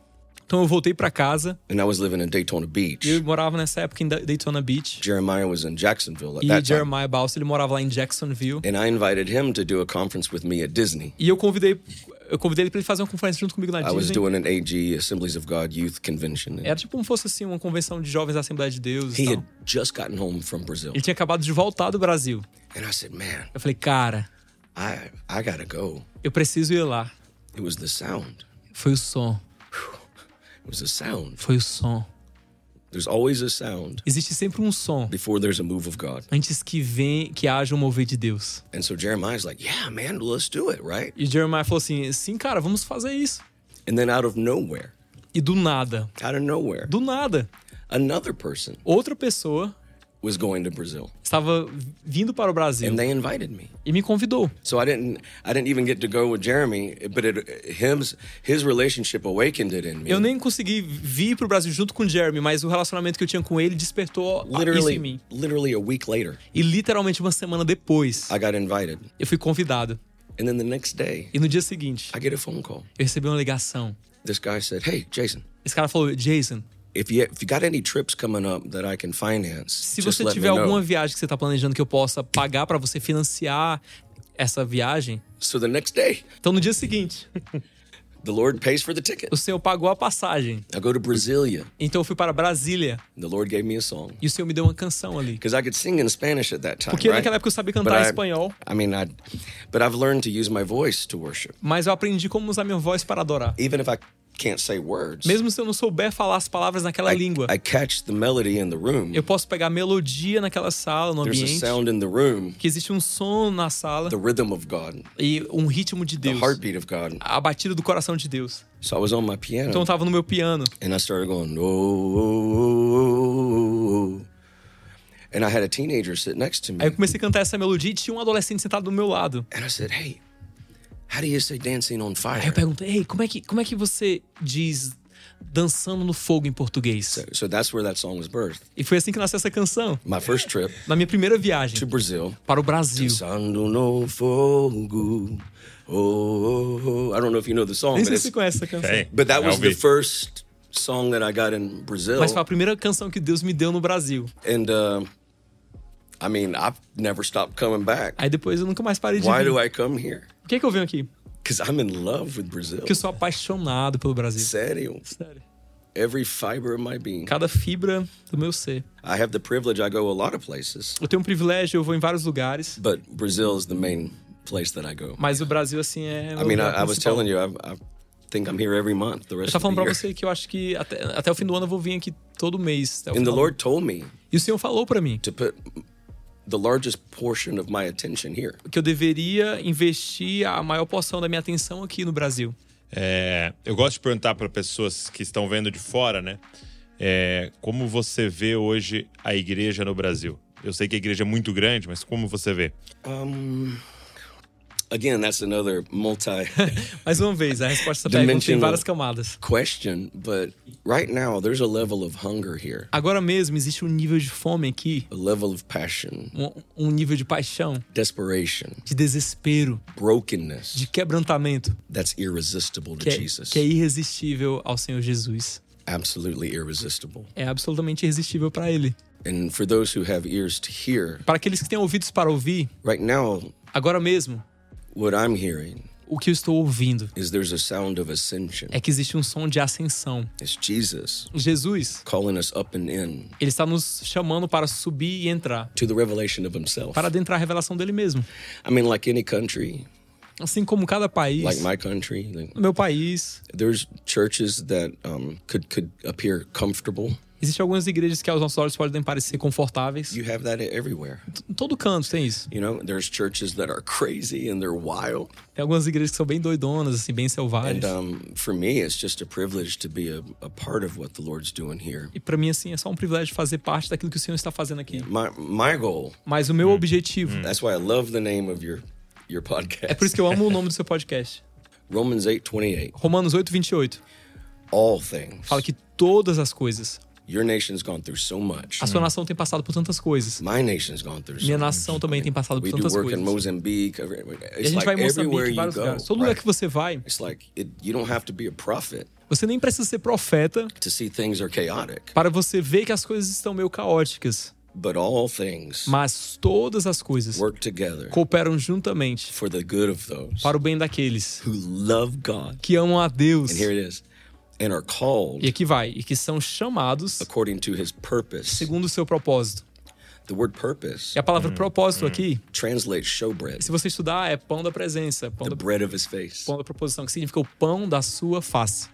Então eu voltei pra casa and I was living in Daytona Beach. e eu morava nessa época em Da- Daytona Beach. Jeremiah was in Jacksonville at E that time. Jeremiah Bowser, ele morava lá em Jacksonville. And I invited him to do a conference with me at Disney. E eu convidei, eu convidei ele pra ele fazer uma conferência junto comigo na I was Disney. doing an AG, Assemblies of God Youth Convention. Era tipo como fosse assim, uma convenção de jovens da Assembleia de Deus He tal. had just gotten home from Brazil. Ele tinha acabado de voltar do Brasil. And I said, Man, Eu falei, cara, I I gotta go. eu preciso ir lá. It was the sound. Foi o som, It was the sound. foi o som. There's always a sound Existe sempre um som before there's a move of God. antes que vem, que haja um mover de Deus. And so Jeremiah's like, Yeah, man, let's do it, right? E Jeremiah falou assim: sim, cara, vamos fazer isso. And then out of nowhere, E do nada, out of nowhere, do nada, another person outra pessoa was going to Brazil, estava vindo para o Brasil and they invited me. e me convidou. So I didn't I didn't even get to go with Jeremy, but it, his his relationship awakened it in me. Eu nem consegui vir para o Brasil junto com Jeremy, mas o relacionamento que eu tinha com ele despertou isso em literally mim. literally a week later, E literalmente uma semana depois, I got invited. eu fui convidado. And then the next day, E no dia seguinte, I get a phone call. eu recebi uma ligação. This guy said, "Hey, Jason, Esse cara falou: Jason, if you if you got any trips coming up that I can finance, se você tiver alguma know." viagem que você está planejando que eu possa pagar para você financiar essa viagem, So the next day, então no dia seguinte, [laughs] the Lord pays for the ticket. o Senhor pagou a passagem. I go to Brasilia. Então eu fui para Brasília The Lord gave me a song e o Senhor me deu uma canção ali. because I could sing in Spanish at that time. Porque right? naquela época eu sabia cantar espanhol, I mean, I, but I've learned to use my voice to worship, mas eu aprendi como usar minha voz para adorar. even if I can't say words. Mesmo se eu não souber falar as palavras naquela I, língua, I catch the melody in the room. eu posso pegar melodia naquela sala, no There's a ambiente, sound in the room, que existe um som na sala the rhythm of God, e um ritmo de the Deus, heartbeat of God. a batida do coração de Deus. So I was on my piano Então eu tava no meu piano and I started going, oh, oh, oh, oh. and I had a teenager sit next to me. Aí eu comecei a cantar essa melodia e tinha um adolescente sentado do meu lado. And I said, hey, how do you say dancing on Aí fire? eu perguntei, ei, como é que, como é que você diz dançando no fogo em português? So, so that's where that song was birthed. E foi assim que nasceu essa canção. My first trip Na minha primeira viagem to Brazil. para o Brasil. Dançando no fogo. Oh, oh, oh. I don't know if you know the song, Nem but, sei se você conhece essa canção. Tem. but that was the first song that I got in Brazil. Mas foi a primeira canção que Deus me deu no Brasil. And uh, I mean, I've never stopped coming back. Aí depois eu nunca mais parei de Why vir. do I come here? Por que, que eu venho aqui? Because I'm in love with Brazil. Porque eu sou apaixonado pelo Brasil. Sério. Sério. Every fiber of my being. Cada fibra do meu ser. I have the privilege, I go a lot of places, Eu tenho um privilégio, eu vou em vários lugares. but Brazil is the main place that I go. Mas o Brasil, assim, é. I mean, I, I was telling you, think I'm here every month, the Eu rest tava of falando year. você que eu acho que até, até o fim do ano eu vou vir aqui todo mês. o And the. Lord told me E o Senhor falou pra mim to put the largest portion of my attention here. que eu deveria investir a maior porção da minha atenção aqui no Brasil. É, eu gosto de perguntar para pessoas que estão vendo de fora, né? É, como você vê hoje a igreja no Brasil? Eu sei que a igreja é muito grande, mas como você vê? Um, again, that's another multi [laughs] Mais uma vez, a resposta pergunta tem várias camadas. question, but right now there's a level of hunger here, Agora mesmo existe um nível de fome aqui, a level of passion, um, um nível de paixão, desperation, de desespero, brokenness de quebrantamento, that's irresistible to que é, Jesus. que é irresistível ao Senhor Jesus. Absolutely irresistible. É absolutamente irresistível para Ele. And for those who have ears to hear, Para aqueles que têm ouvidos para ouvir, right now, agora mesmo, what I'm hearing o que eu estou ouvindo is there's a sound of ascension. é que existe um som de ascensão. Jesus Jesus, calling us up and in ele está nos chamando para subir e entrar, to the revelation of himself. para adentrar a revelação dele mesmo. I mean, like any country, Assim como cada país, like my country, like, meu país, there's churches that um, could could appear comfortable. Existem algumas igrejas que aos nossos olhos podem parecer confortáveis. You have that everywhere. Em todo canto tem isso. You know, there's churches that are crazy and they're wild. Tem algumas igrejas que são bem doidonas, assim, bem selvagens. And um, for me, it's just a privilege to be a, a part of what the Lord's doing here. E para mim, assim, é só um privilégio fazer parte daquilo que o Senhor está fazendo aqui. My my goal. Mas o meu objetivo, That's why I love the name of your your podcast. é por isso que eu amo o nome do seu podcast. [laughs] Romans eight twenty eight. Romanos 8, 28. All things. Fala que todas as coisas. Your nation's gone through so much. A sua nação tem passado por tantas coisas. My nation's gone through so Minha much. nação também tem passado por tantas coisas. Mozambique. E a It's gente like vai em Moçambique, em you vários lugares. Todo lugar que você vai, It's like it, you don't have to be a prophet você nem precisa ser profeta to see things are chaotic, para você ver que as coisas estão meio caóticas. but all things Mas todas as coisas work together cooperam juntamente for the good of those para o bem daqueles who love God. que amam a Deus. E aqui vai. E que são chamados according to His purpose. segundo o seu propósito. The word purpose E a palavra propósito aqui, translates showbread, se você estudar, é pão da presença, pão the da, bread of His face, pão da proposição, que significa o pão da sua face.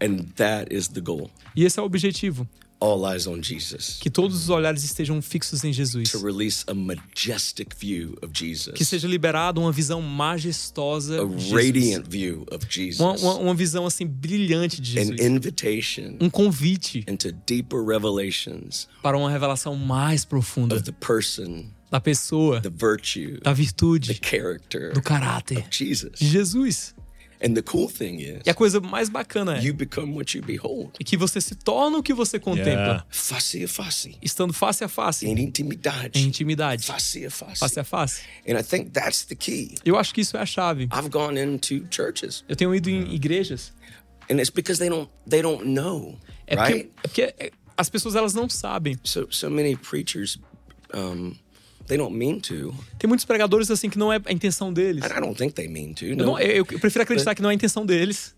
and that is the goal. E esse é o objetivo. All eyes on Jesus. Que todos os olhares estejam fixos em Jesus. To release a majestic view of Jesus. Que seja liberado uma visão majestosa a de Jesus. radiant view of Jesus. Uma, uma, uma visão assim brilhante de an Jesus. invitation Um convite into deeper revelations para uma revelação mais profunda of the person, da pessoa, the virtue, da the virtude, character do caráter de Jesus. And the cool thing is, E a coisa mais bacana é you become what you behold. que você se torna o que você contempla, Yeah. Face a face. estando face a face, Em intimidade. em intimidade, Face a face. face a face. And I think that's the key. Eu acho que isso é a chave. I've gone into churches, Eu tenho ido em igrejas. and it's because they don't they don't know, É porque, right? é porque é- as pessoas elas não sabem. So so many preachers, um, they don't mean to, Tem muitos pregadores assim que não é a intenção deles. and I don't think they mean to. Eu, não- eu- eu prefiro acreditar que não é a intenção deles,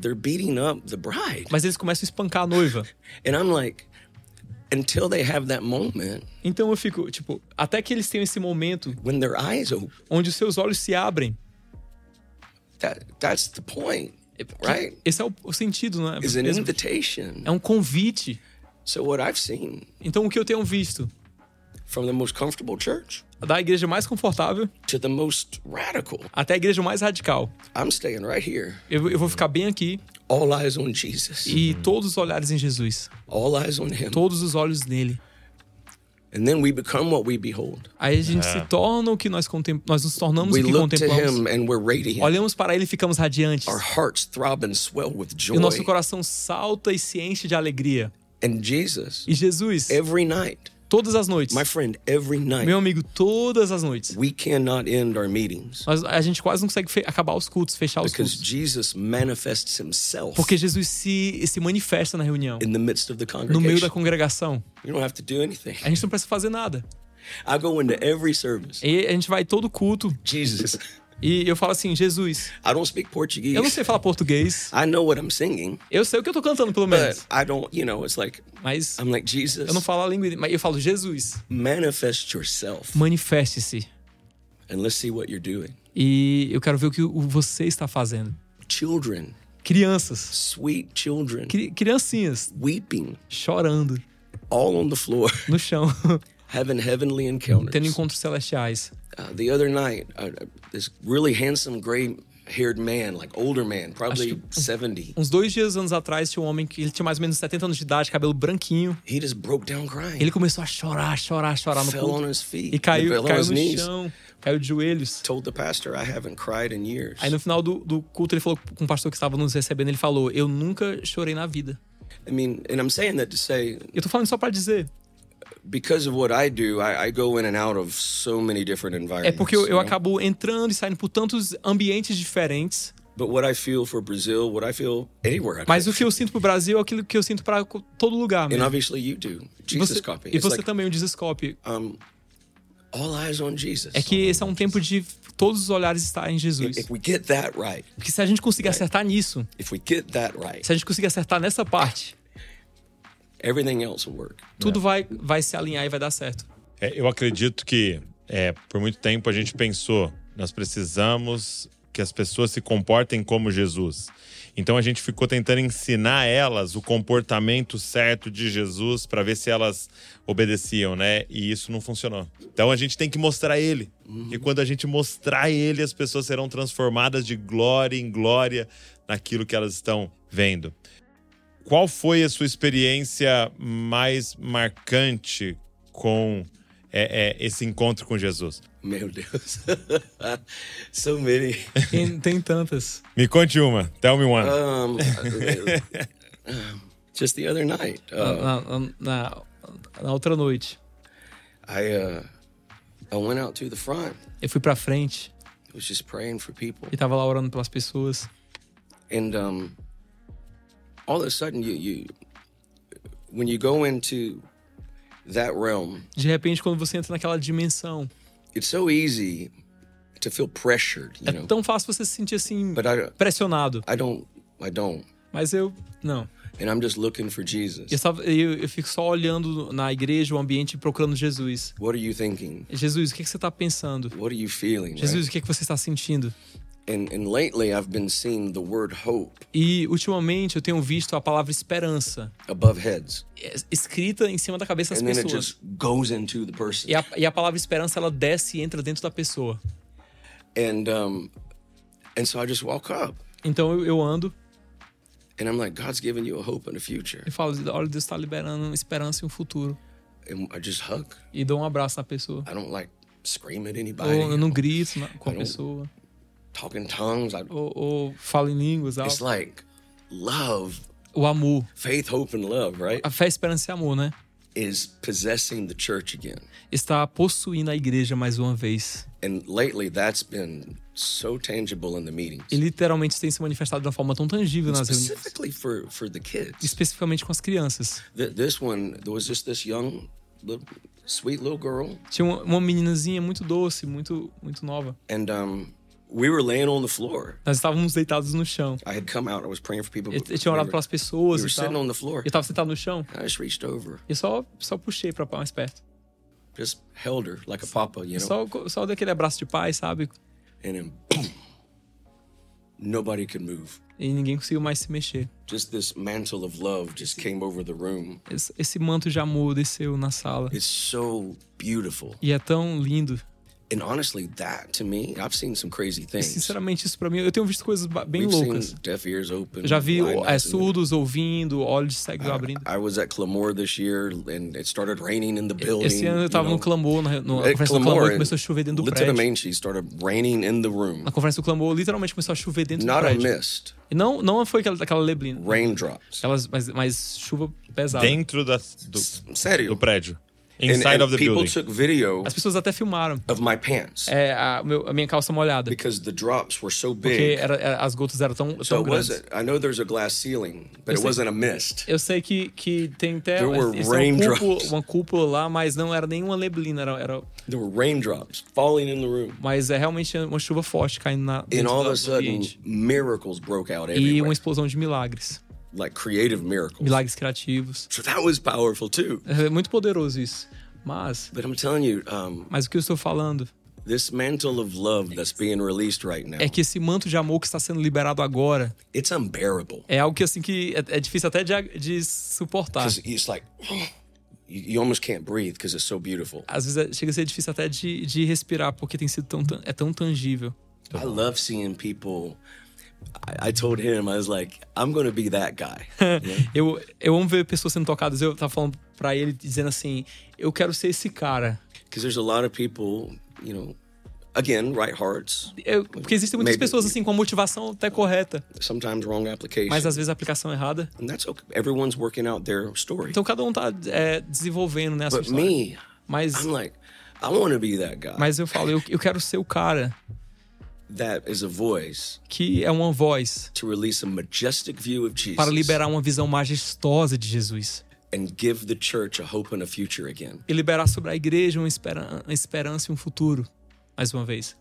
they're beating up the bride, mas eles começam a espancar a noiva. [laughs] and I'm like, until they have that moment Então eu fico, tipo, até que eles tenham esse momento when their eyes open, onde os seus olhos se abrem. that that's the point, right? Esse é o, o sentido, né? Is an invitation. É um convite. So what I've seen Então o que eu tenho visto from the most comfortable church da igreja mais confortável to the most radical, até a igreja mais radical. I'm staying right here. Eu, eu vou ficar bem aqui All eyes on Jesus. e todos os olhares em Jesus. All eyes on Him. Todos os olhos nele. And then we become what we behold. Aí a gente se torna o que nós contemplamos. Nós nos tornamos We o que look to contemplamos. Him and we're radiant. Olhamos para ele e ficamos radiantes. Our hearts throb and swell with E joy. o nosso coração salta e se enche de alegria. And Jesus, E Jesus, every night, todas as noites, my friend, every night, meu amigo, todas as noites, we cannot end our meetings nós, a gente quase não consegue acabar os cultos, fechar os because cultos. Jesus manifests Himself Porque Jesus se, se manifesta na reunião, in the midst of the no meio da congregation. congregação. You don't have to do anything. A gente não precisa fazer nada. I go into every service. E a gente vai todo culto Jesus, e eu falo assim: Jesus, I don't speak Portuguese. eu não sei falar português. I know what I'm singing, Eu sei o que eu tô cantando, pelo but menos. I don't, you know, it's like, Mas I'm like, Jesus, eu não falo a língua, mas eu falo Jesus, manifest yourself manifeste-se. and let's see what you're doing. E eu quero ver o que você está fazendo. Children, Crianças, sweet children, cri- criancinhas, weeping chorando all on the floor, no chão, [laughs] having heavenly tendo encounters. encontros celestiais. Uh, the other night, uh, this really handsome, gray-haired man, like older man, probably 70, Uns dois dias anos atrás tinha um homem que ele tinha mais ou menos 70 anos de idade, cabelo branquinho. he just broke down crying. Ele começou a chorar, chorar, chorar no fell on culto. his feet, E caiu, fell on caiu his no knees. chão, caiu de joelhos. Told the pastor, "I haven't cried in years." Aí no final do, do culto ele falou com o pastor que estava nos recebendo, ele falou: Eu nunca chorei na vida. I mean, and I'm saying that to say, Eu tô falando só pra dizer. É environments. porque eu, eu acabo entrando e saindo por tantos ambientes diferentes. But what I feel for Brazil, what I feel anywhere. I Mas o que eu sinto pro Brasil é aquilo que eu sinto co- todo lugar and mesmo. obviously you do. Jesus você, copy. e It's você like também, o Desescope. um, all eyes on Jesus. É que esse é um tempo de todos os olhares estarem em Jesus. If we get that right, Porque se a gente conseguir acertar nisso, if we get that right, se a gente conseguir acertar nessa parte, everything else will work. tudo vai, vai se alinhar e vai dar certo. É, eu acredito que é, por muito tempo a gente pensou, nós precisamos que as pessoas se comportem como Jesus. Então a gente ficou tentando ensinar elas o comportamento certo de Jesus para ver se elas obedeciam, né? E isso não funcionou. Então a gente tem que mostrar ele. E quando a gente mostrar ele, as pessoas serão transformadas de glória em glória naquilo que elas estão vendo. Qual foi a sua experiência mais marcante com é, é, esse encontro com Jesus? Meu Deus. [laughs] so many. Tem, tem tantas. Me conte uma. Tell me one. Um, [laughs] just the other night, uh, Na, na- na- na outra noite, I uh, I went out to the front. eu fui pra frente I was just praying for people, e tava lá orando pelas pessoas. and um, all of a sudden, you you when you go into that realm, De repente, quando você entra naquela dimensão, it's so easy to feel pressured, you é know. tão fácil você se sentir assim, But I pressionado. I don't I don't, Mas eu, não. and I'm just looking for Jesus. Eu, tava- eu, eu fico só olhando na igreja, o ambiente, procurando Jesus. What are you thinking? Jesus, o que, que você tá pensando? What are you feeling? right? Jesus, o que, que você está sentindo? And and lately I've been seeing the word hope E ultimamente eu tenho visto a palavra esperança above heads. escrita em cima da cabeça das And then it pessoas. just goes into the person. E a, e a palavra esperança ela desce e entra dentro da pessoa. And um and so I just walk up Então eu, eu ando and I'm like, God's giving you a hope and a future. e falo: olha, Deus está liberando uma esperança e um futuro. And I just hug. E dou um abraço na pessoa. I don't like scream at Ou anybody. eu não grito na- com a pessoa. Talk in tongues. I, Ou, ou falo em línguas. it's algo. like love, O amor. faith, hope, and love, right? A fé, esperança e amor, né? Is possessing the church again. Está possuindo a igreja mais uma vez. And lately, that's been so tangible in the meetings, E literalmente tem se manifestado de uma forma tão tangível nas reuniões. specifically for for the kids. Especificamente com as crianças. Th- This one, there was just this young, little, sweet little girl, Tinha uma, uma meninazinha muito doce, muito, muito nova. and um, we were laying on the floor. Nós estávamos deitados no chão. I had come out. I was praying for people. Eu, eu tinha orado pelas pessoas we were e tal. sitting on the floor. Eu tava sentado no chão I just reached over, e só, só puxei pra mais perto. just held her like a papa, you know, Só, só daquele abraço de pai, sabe? and then boom, nobody could move. E ninguém conseguiu mais se mexer. Just this mantle of love just came over the room. Esse, esse manto de amor desceu na sala. It's so beautiful. E é tão lindo. And honestly, that to me, I've seen some crazy E, things. sinceramente, isso pra mim, eu tenho visto coisas bem We've loucas. seen deaf ears open. Eu já vi é, surdos ouvindo, olhos cegos abrindo. I was at Clamore this year, and it started raining in the building. Esse ano eu tava no Clamor, na, no, na conferência do Clamore, Clamor, e começou a chover dentro do prédio. literalmente, started raining in the room. Na conferência do Clamor, literalmente começou a chover dentro Not do a prédio. mist, E não, não foi aquela, aquela neblina. raindrops. Aquelas, mas, mas chuva pesada. Dentro da, do, Sério. do prédio. And, Inside and of the people building. took video As pessoas até filmaram. of my pants É, a, meu- a minha calça molhada. because the drops were so Porque big. era, era- as gotas eram tão, tão it grandes. wasn't. I know there's a glass ceiling, but it sei. wasn't a mist. Eu sei que, que tem até There were é uma, raindrops. cúpula, uma cúpula lá, mas não era nenhuma neblina. Era, era, There were raindrops falling in the room, mas é realmente uma chuva forte caindo na and all of a sudden, ambiente. miracles broke out E everywhere, uma explosão de milagres. Like creative miracles. Milagres criativos. So that was powerful too. É muito poderoso isso. Mas, But I'm telling you, um, mas o que eu estou falando this mantle of love that's being released right now, é que esse manto de amor que está sendo liberado agora it's unbearable. é algo que assim que é, é difícil até de, de suportar. It's like [gasps] you, almost can't breathe because it's so beautiful. Às vezes é- chega a ser difícil até de, de respirar porque tem sido tão, é tão tangível. I love seeing people. I, told him I was like, I'm gonna be that guy. [laughs] Eu, eu amo ver pessoas sendo tocadas. Eu tava falando pra ele, dizendo assim: Eu quero ser esse cara. Because there's a lot of people, you know, again, right hearts, Eu- porque existem muitas Maybe. pessoas assim com a motivação até correta, sometimes wrong application. mas às vezes a aplicação é errada. and that's okay. Everyone's working out their story. Então cada um tá é, desenvolvendo né, a sua but história. me, Mas, I'm like, I want to be that guy mas eu falo: eu, eu quero ser o cara que é uma voz to release a majestic view of Jesus para liberar uma visão majestosa de Jesus and give the church a hope and a future again. e liberar sobre a igreja uma, esperan uma esperança e um futuro. Mais uma vez.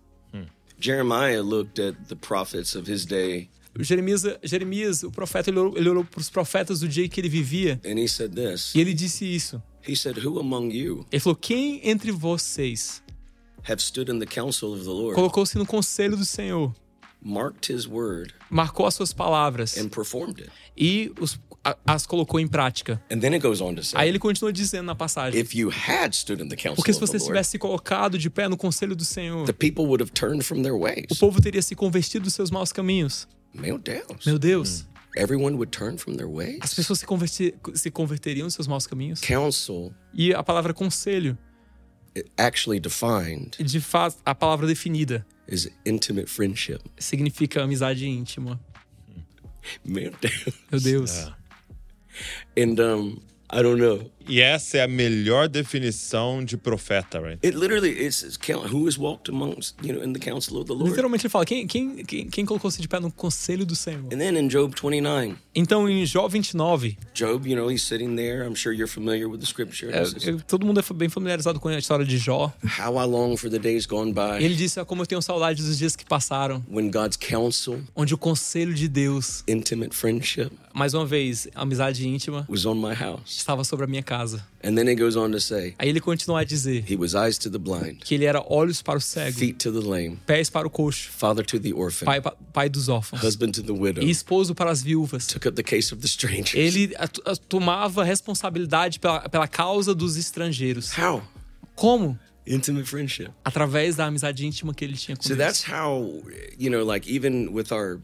Jeremiah looked at the prophets of his day Jeremias, Jeremias, o profeta, ele olhou, ele olhou para os profetas do dia que ele vivia and he said this. e ele disse isso. He said, Who among you Ele falou: Quem entre vocês colocou-se no conselho do Senhor, marked his word, marcou as suas palavras and performed it? e os- a- as colocou em prática? And then it goes on to say, Aí ele continua dizendo na passagem: If you had stood in the counsel Porque se você tivesse colocado de pé no conselho do Senhor, the people would have turned from their ways. o povo teria se convertido dos seus maus caminhos. Meu Deus. Meu Deus, Everyone would turn from their ways. as pessoas se, converti- se converteriam dos seus maus caminhos. Counsel, E a palavra conselho, actually defined, de fato, a palavra definida, is intimate friendship. significa amizade íntima. Meu Deus. Meu Deus. And um, I don't know. E essa é a melhor definição de profeta, right? It literally is is count who has walked amongst you know in the counsel of the Lord. Literalmente ele fala: quem, quem, quem, quem colocou-se de pé no conselho do Senhor? And then in Job 29, Então, em Jó 29, Job, you know, he's sitting there. I'm sure you're familiar with the scripture. é, é, todo mundo é bem familiarizado com a história de Jó. How I long for the days gone by ele disse: ah, Como eu tenho saudade dos dias que passaram, when God's counsel, onde o conselho de Deus, intimate friendship, mais uma vez, amizade íntima, was on my house. estava sobre a minha casa. And then he goes on to say, Aí ele continua a dizer He was eyes to the blind, que ele era olhos para o cego, feet to the lame, pés para o coxo, father to the orphan, pai, pa- pai dos órfãos widow, e esposo para as viúvas. took up the case of the strangers. Ele atu- a- tomava responsabilidade pela, pela causa dos estrangeiros. How? Como? Intimate friendship. Através da amizade íntima que ele tinha com So Deus. that's how, you know, like even with our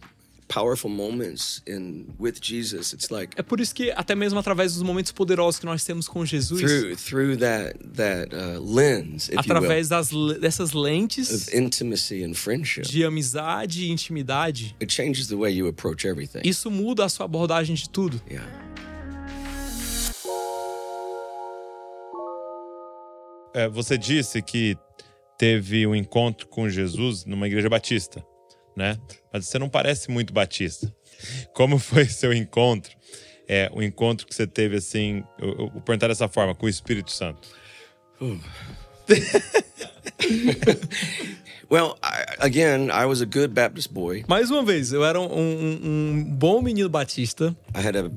powerful moments in with Jesus, it's like É por isso que até mesmo através dos momentos poderosos que nós temos com Jesus, through through that that uh, lens, if you will, através das, dessas lentes of intimacy and friendship, de amizade e intimidade, it changes the way you approach everything. isso muda a sua abordagem de tudo. Yeah. É, você disse que teve um encontro com Jesus numa igreja batista, né? Mas você não parece muito batista. Como foi seu encontro? É, o encontro que você teve, assim, eu, eu vou perguntar dessa forma, com o Espírito Santo. [laughs] Well, I, again, I was a good Baptist boy. Mais uma vez, eu era um, um- um bom menino batista. I had a,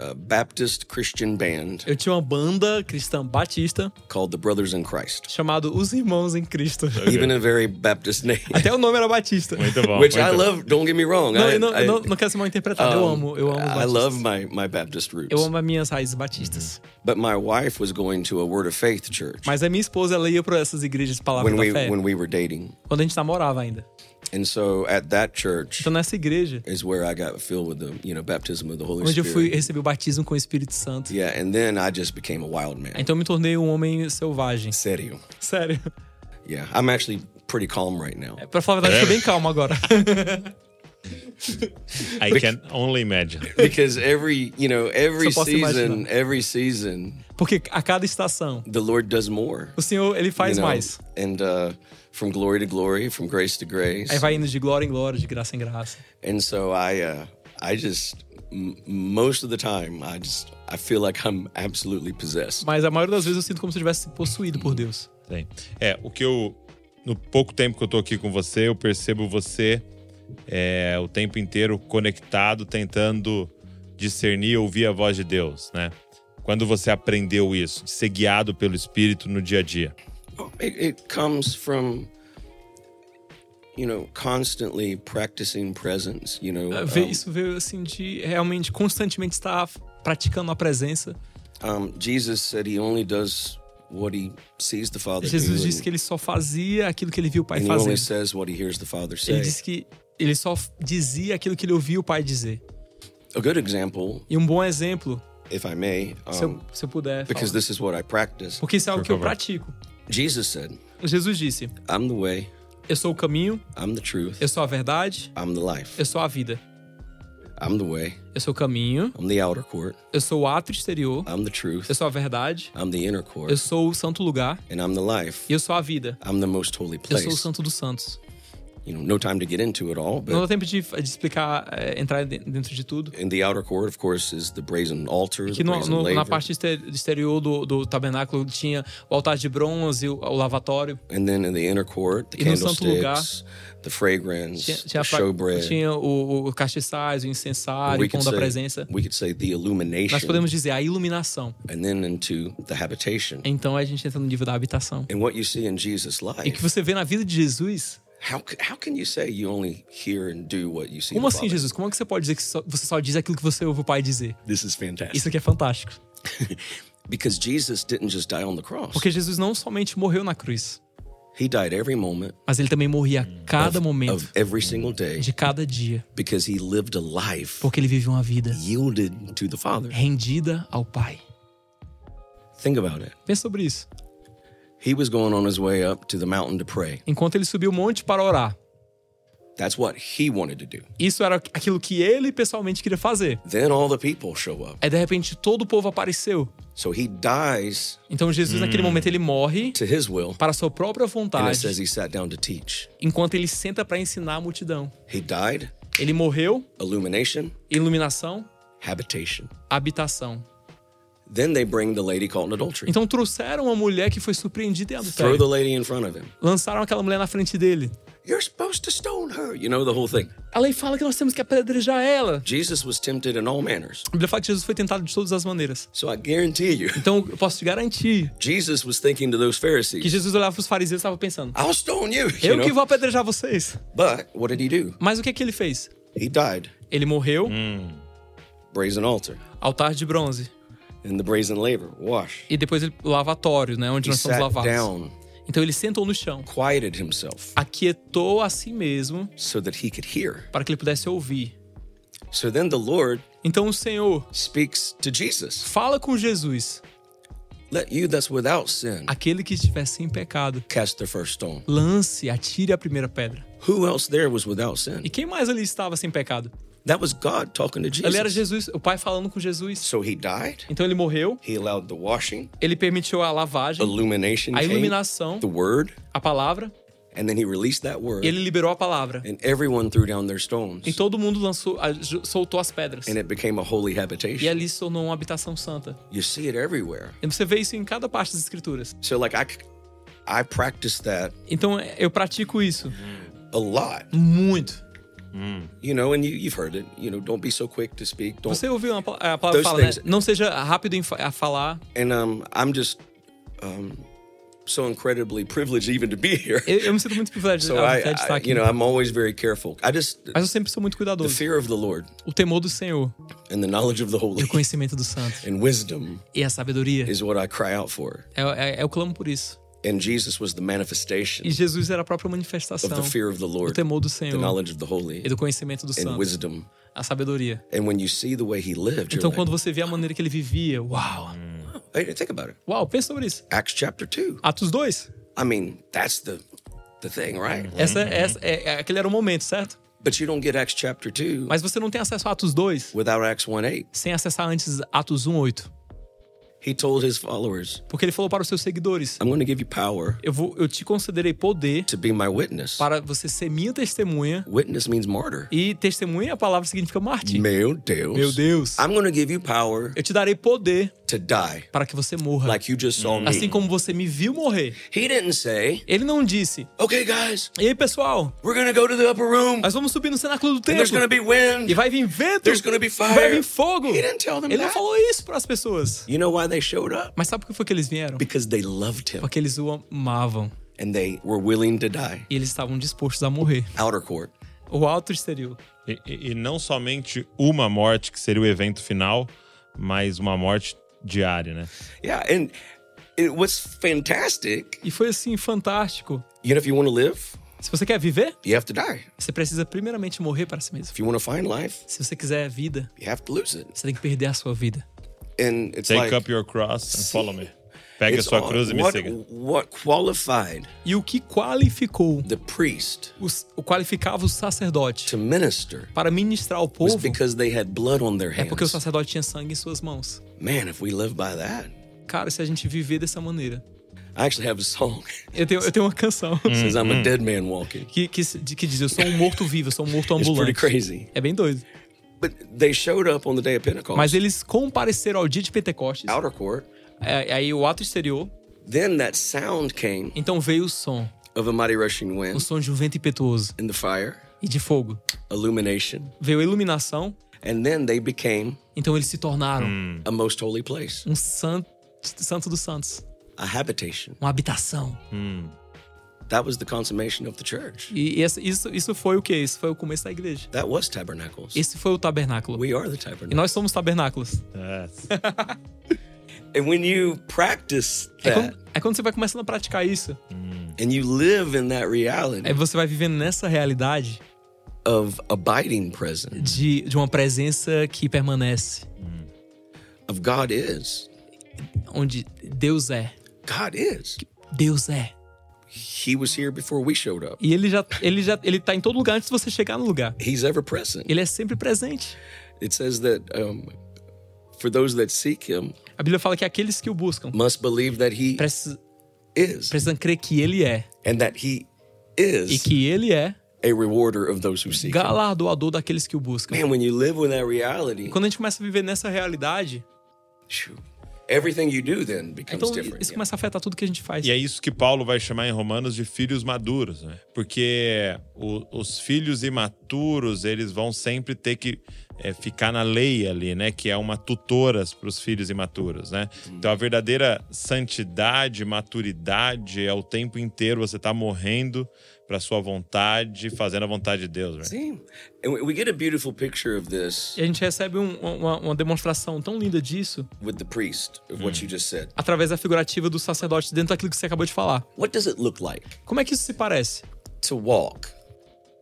a Baptist Christian band Eu tinha uma banda cristã batista called the Brothers in Christ. chamado Os Irmãos em Cristo. [laughs] Even a very Baptist name. Até o nome era batista. Muito bom. Which muito I bom. love, don't get me wrong. Não, I, eu não, eu I- não, não quero ser mal interpretado. eu um, amo, eu amo I love my, my Baptist roots. Eu amo as minhas raízes batistas. But my wife was going to a Word of Faith church Mas a minha esposa, ela ia para essas igrejas de palavra when da we fé. when we were dating. Quando a gente namorava ainda. And so at that church Então nessa igreja, is where I got filled with the, you know, baptism of the Holy onde eu fui Spirit. receber o batismo com o Espírito Santo. Yeah, and then I just became a wild man. Então eu me tornei um homem selvagem. Serio. Sério. Yeah, I'm actually pretty calm right now. Pra falar a verdade, eu tô bem calmo agora. [laughs] I can only imagine. Because every, you know, every Só posso season, imaginar. every season, Porque a cada estação, the Lord does more. o Senhor, ele faz you know? mais. And uh, from glory to glory, from grace to grace. Aí vai indo de glória em glória, de graça em graça. And so I, uh, I just most of the time, I just I feel like I'm absolutely possessed. Mas a maioria das vezes eu sinto como se eu tivesse possuído por Deus. Sim. É, o que eu. No pouco tempo que eu tô aqui com você, eu percebo você é, o tempo inteiro conectado, tentando discernir e ouvir a voz de Deus, né? Quando você aprendeu isso, de ser guiado pelo Espírito no dia a dia? It, it comes from you know constantly practicing presence. You know, vê- um, Isso veio assim de realmente constantemente estar praticando a presença. um, Jesus said he only does what he sees the Father Jesus do, disse que ele só fazia aquilo que ele viu o Pai and he only fazer. says what he hears the Father say. Ele disse que ele só dizia aquilo que ele ouvia o Pai dizer. A good example, E um bom exemplo, if I may, se eu, um, se eu puder because falar, this is what I practice. porque isso é algo que eu pratico. Jesus said, Jesus disse: "I'm the way, Eu sou o caminho, I'm the truth, eu sou a verdade, I'm the life. eu sou a vida. I'm the way, Eu sou o caminho, I'm the outer court, eu sou o ato exterior, I'm the truth, eu sou a verdade, I'm the inner court, eu sou o santo lugar and I'm the life. e eu sou a vida. I'm the most holy Eu place. sou o santo dos santos. You know, no time to get into it all, but Não dá tempo de, de explicar, é, entrar de- dentro de tudo. in the outer court, of course, is the brazen altar, Que the no- brazen no- na laver, parte exter- exterior do, do tabernáculo tinha o altar de bronze, o, o lavatório. and then in the inner court, the E no santo lugar, candlesticks, the fragrance, Tinha, tinha, the showbread. tinha o, o castiçais, o incensário, o pão da presença. we could say the Nós illumination, podemos dizer a iluminação. and then into the habitation. Então a gente entra no nível da habitação. And what you see in Jesus' E que life, você vê na vida de Jesus. How c- how can you say you only hear and do what you see? Como assim? Jesus? Como é que você pode dizer que só- você só diz aquilo que você ouve o Pai dizer? This is fantastic. Isso aqui é fantástico. [laughs] because Jesus didn't just die on the cross; Porque Jesus não somente morreu na cruz, He died every moment mas ele também morria a cada momento of every single day de cada dia. because he lived a life Porque ele vive uma vida yielded to the Father. rendida ao Pai. Think about it. Pensa sobre isso. He was going on his way up to the mountain to pray. Enquanto ele subiu o monte para orar. That's what he wanted to do. Isso era aquilo que ele pessoalmente queria fazer. Then all the people show up. Aí de repente todo o povo apareceu. So he dies Então Jesus naquele momento ele morre to his will. para a sua própria And it vontade, says he sat down to teach. enquanto ele senta para ensinar a multidão. He died, Ele morreu, illumination, iluminação, habitation. habitação. Then they bring the lady caught in adultery. Então trouxeram uma mulher que foi surpreendida em Throw the adultério. lady in front of him. Lançaram aquela mulher na frente dele. You're supposed to stone her. You know the whole thing. A lei fala que nós temos que apedrejar ela. Jesus was tempted in all manners. A Bíblia fala que Jesus foi tentado de todas as maneiras. So I guarantee you, Então, eu posso te garantir Jesus was thinking to those que Pharisees, Jesus olhava para os fariseus e estava pensando: I'll stone you. you Eu que know? vou apedrejar vocês. But what did he do? Mas o que, que ele fez? He died. Ele morreu, Brazen altar. altar de bronze. In the brazen laver, wash. E depois ele, o lavatório, né? Onde He nós somos lavados. down, Então ele sentou no chão, quieted himself aquietou a si mesmo so that he could hear. para que ele pudesse ouvir. So then the Lord Então o Senhor speaks to Jesus. fala com Jesus, Let you that's without sin aquele que estiver sem pecado, cast the first stone. lance, atire a primeira pedra. Who else there was without sin? E quem mais ali estava sem pecado? That was God talking to Ali era Jesus. Jesus, o Pai falando com Jesus. So he died. Então ele morreu, He allowed the washing, ele permitiu a lavagem, illumination, a came, iluminação, the word, a palavra, and then he released that word, e ele liberou a palavra. and everyone threw down their stones, E todo mundo lançou, soltou as pedras. and it became a holy E habitation. ali se tornou uma habitação santa. You see it everywhere. E você vê isso em cada parte das escrituras. So like I, I practice that Então eu pratico isso a lot, muito. You know, and you, you've heard it. You know, don't be so quick to speak. Don't. Você ouviu a palavra Those fala, né? things- Não seja rápido em a falar. And um, I'm just um, so incredibly privileged even to be here. Eu, eu me sinto muito privilegiado So de estar aqui. you know, I'm always very careful. I just Mas eu sempre sou muito the cuidadoso. fear of the Lord O temor do Senhor, and the knowledge of the e holy o conhecimento do santo, [laughs] and wisdom e a sabedoria. is what I cry out for. É, é, é o clamo por isso. And Jesus was the manifestation E Jesus era a própria of manifestação the fear of the do Lord, temor do the Senhor knowledge of the holy, e do conhecimento do and santo, wisdom. a sabedoria. And when you see the way he lived, you're Então quando você vê a maneira que ele vivia, uau! hey, think about it. Uau, pensa sobre isso. Acts chapter 2. Atos 2. I mean, that's the the thing, right? Essa, essa, é, é- aquele era o momento, certo? But you don't get Acts chapter 2 Mas você não tem acesso a Atos 2 without Acts 1 8. sem acessar antes Atos 1:8, He told his followers, porque ele falou para os seus seguidores: I'm going to give you power eu vou, eu te concederei poder to be my witness. para você ser minha testemunha. Witness means martyr. E testemunha a palavra significa mártir. Meu Deus. Meu Deus. I'm going to give you power Eu te darei poder to die para que você morra. like you just saw me. Assim como você me viu morrer. He didn't say, Ele não disse: okay, guys, E aí, pessoal, we're going to go to the upper room nós vamos subir no cenáculo do and there's going to templo. be wind. E vai vir vento. There's gonna be fire. Vai vir fogo. He didn't tell them Ele não that. falou isso para as pessoas. You know why they showed up? Mas sabe por que foi que eles vieram? Because they loved him Porque eles o amavam. and they were willing to die. E eles estavam dispostos a morrer. Outer court. O alto exterior. E, e- e não somente uma morte, que seria o evento final, mas uma morte diária, né? Yeah, and it was fantastic. E foi assim, fantástico. You know, if you want to live, Se você quer viver, you have to die. você precisa primeiramente morrer para si mesmo. If you want to find life, Se você quiser vida, you have to lose it. você tem que perder a sua vida. And it's Take like up your cross and follow me. Pega sua all- cruz e me siga. what qualified E o que qualificou, the priest os- o qualificava o sacerdote to minister para ministrar ao was povo because they had blood on their é porque o hands. sacerdote tinha sangue em suas mãos. Man, if we live by that, Cara, se a gente viver dessa maneira. I actually have a song. Eu tenho, eu tenho uma canção It [laughs] says I'm a dead man walking. que, que, que diz: Eu sou um morto-vivo, eu sou um morto It's pretty ambulante. crazy. É bem doido. But they showed up on the day of Pentecost. Mas eles compareceram ao dia de Pentecostes. outer court. É, aí o ato exterior. Then that sound came Então veio o som. of a mighty rushing O wind som de um vento impetuoso and the fire, e de fogo. illumination, Veio a iluminação. and then they became Então eles se tornaram a most holy place, um santo, santo dos santos. a habitation. Uma habitação. That was the consummation of the church. E esse- isso, isso foi o quê? Isso foi o começo da igreja. That was tabernacles. Esse foi o tabernáculo. We are the E tabernacle. nós somos tabernáculos. [laughs] And when you practice É that quando, é quando você vai começando a praticar isso. and you live in that reality Aí você vai vivendo nessa realidade of abiding presence de, de uma presença que permanece. of God is. Onde Deus é. God is. Deus é. He was here before we showed up. E ele já, ele já ele tá em todo lugar antes de você chegar no lugar. He's ever present. Ele é sempre presente. It says that um, for those that seek him A Bíblia fala que aqueles que o buscam must believe that he precisam, is precisam crer que ele é. and that he E is que ele é a rewarder of those who seek him. galardoador daqueles que o buscam. Man, when you live with that reality, Quando a gente começa a viver nessa realidade, everything you do then becomes Então different. isso yeah. começa a afetar tudo que a gente faz. E é isso que Paulo vai chamar em Romanos de filhos maduros, né? Porque o- os filhos imaturos, eles vão sempre ter que é, ficar na lei ali, né? Que é uma tutora para os filhos imaturos, né? Então a verdadeira santidade, maturidade é o tempo inteiro você tá morrendo para sua vontade, fazendo a vontade de Deus, né? See, and we- we get a beautiful picture of this E a gente recebe um- uma, uma demonstração tão linda disso with the priest of what you just said. através da figurativa do sacerdote dentro daquilo que você acabou de falar. What does it look like Como é que isso se parece? to walk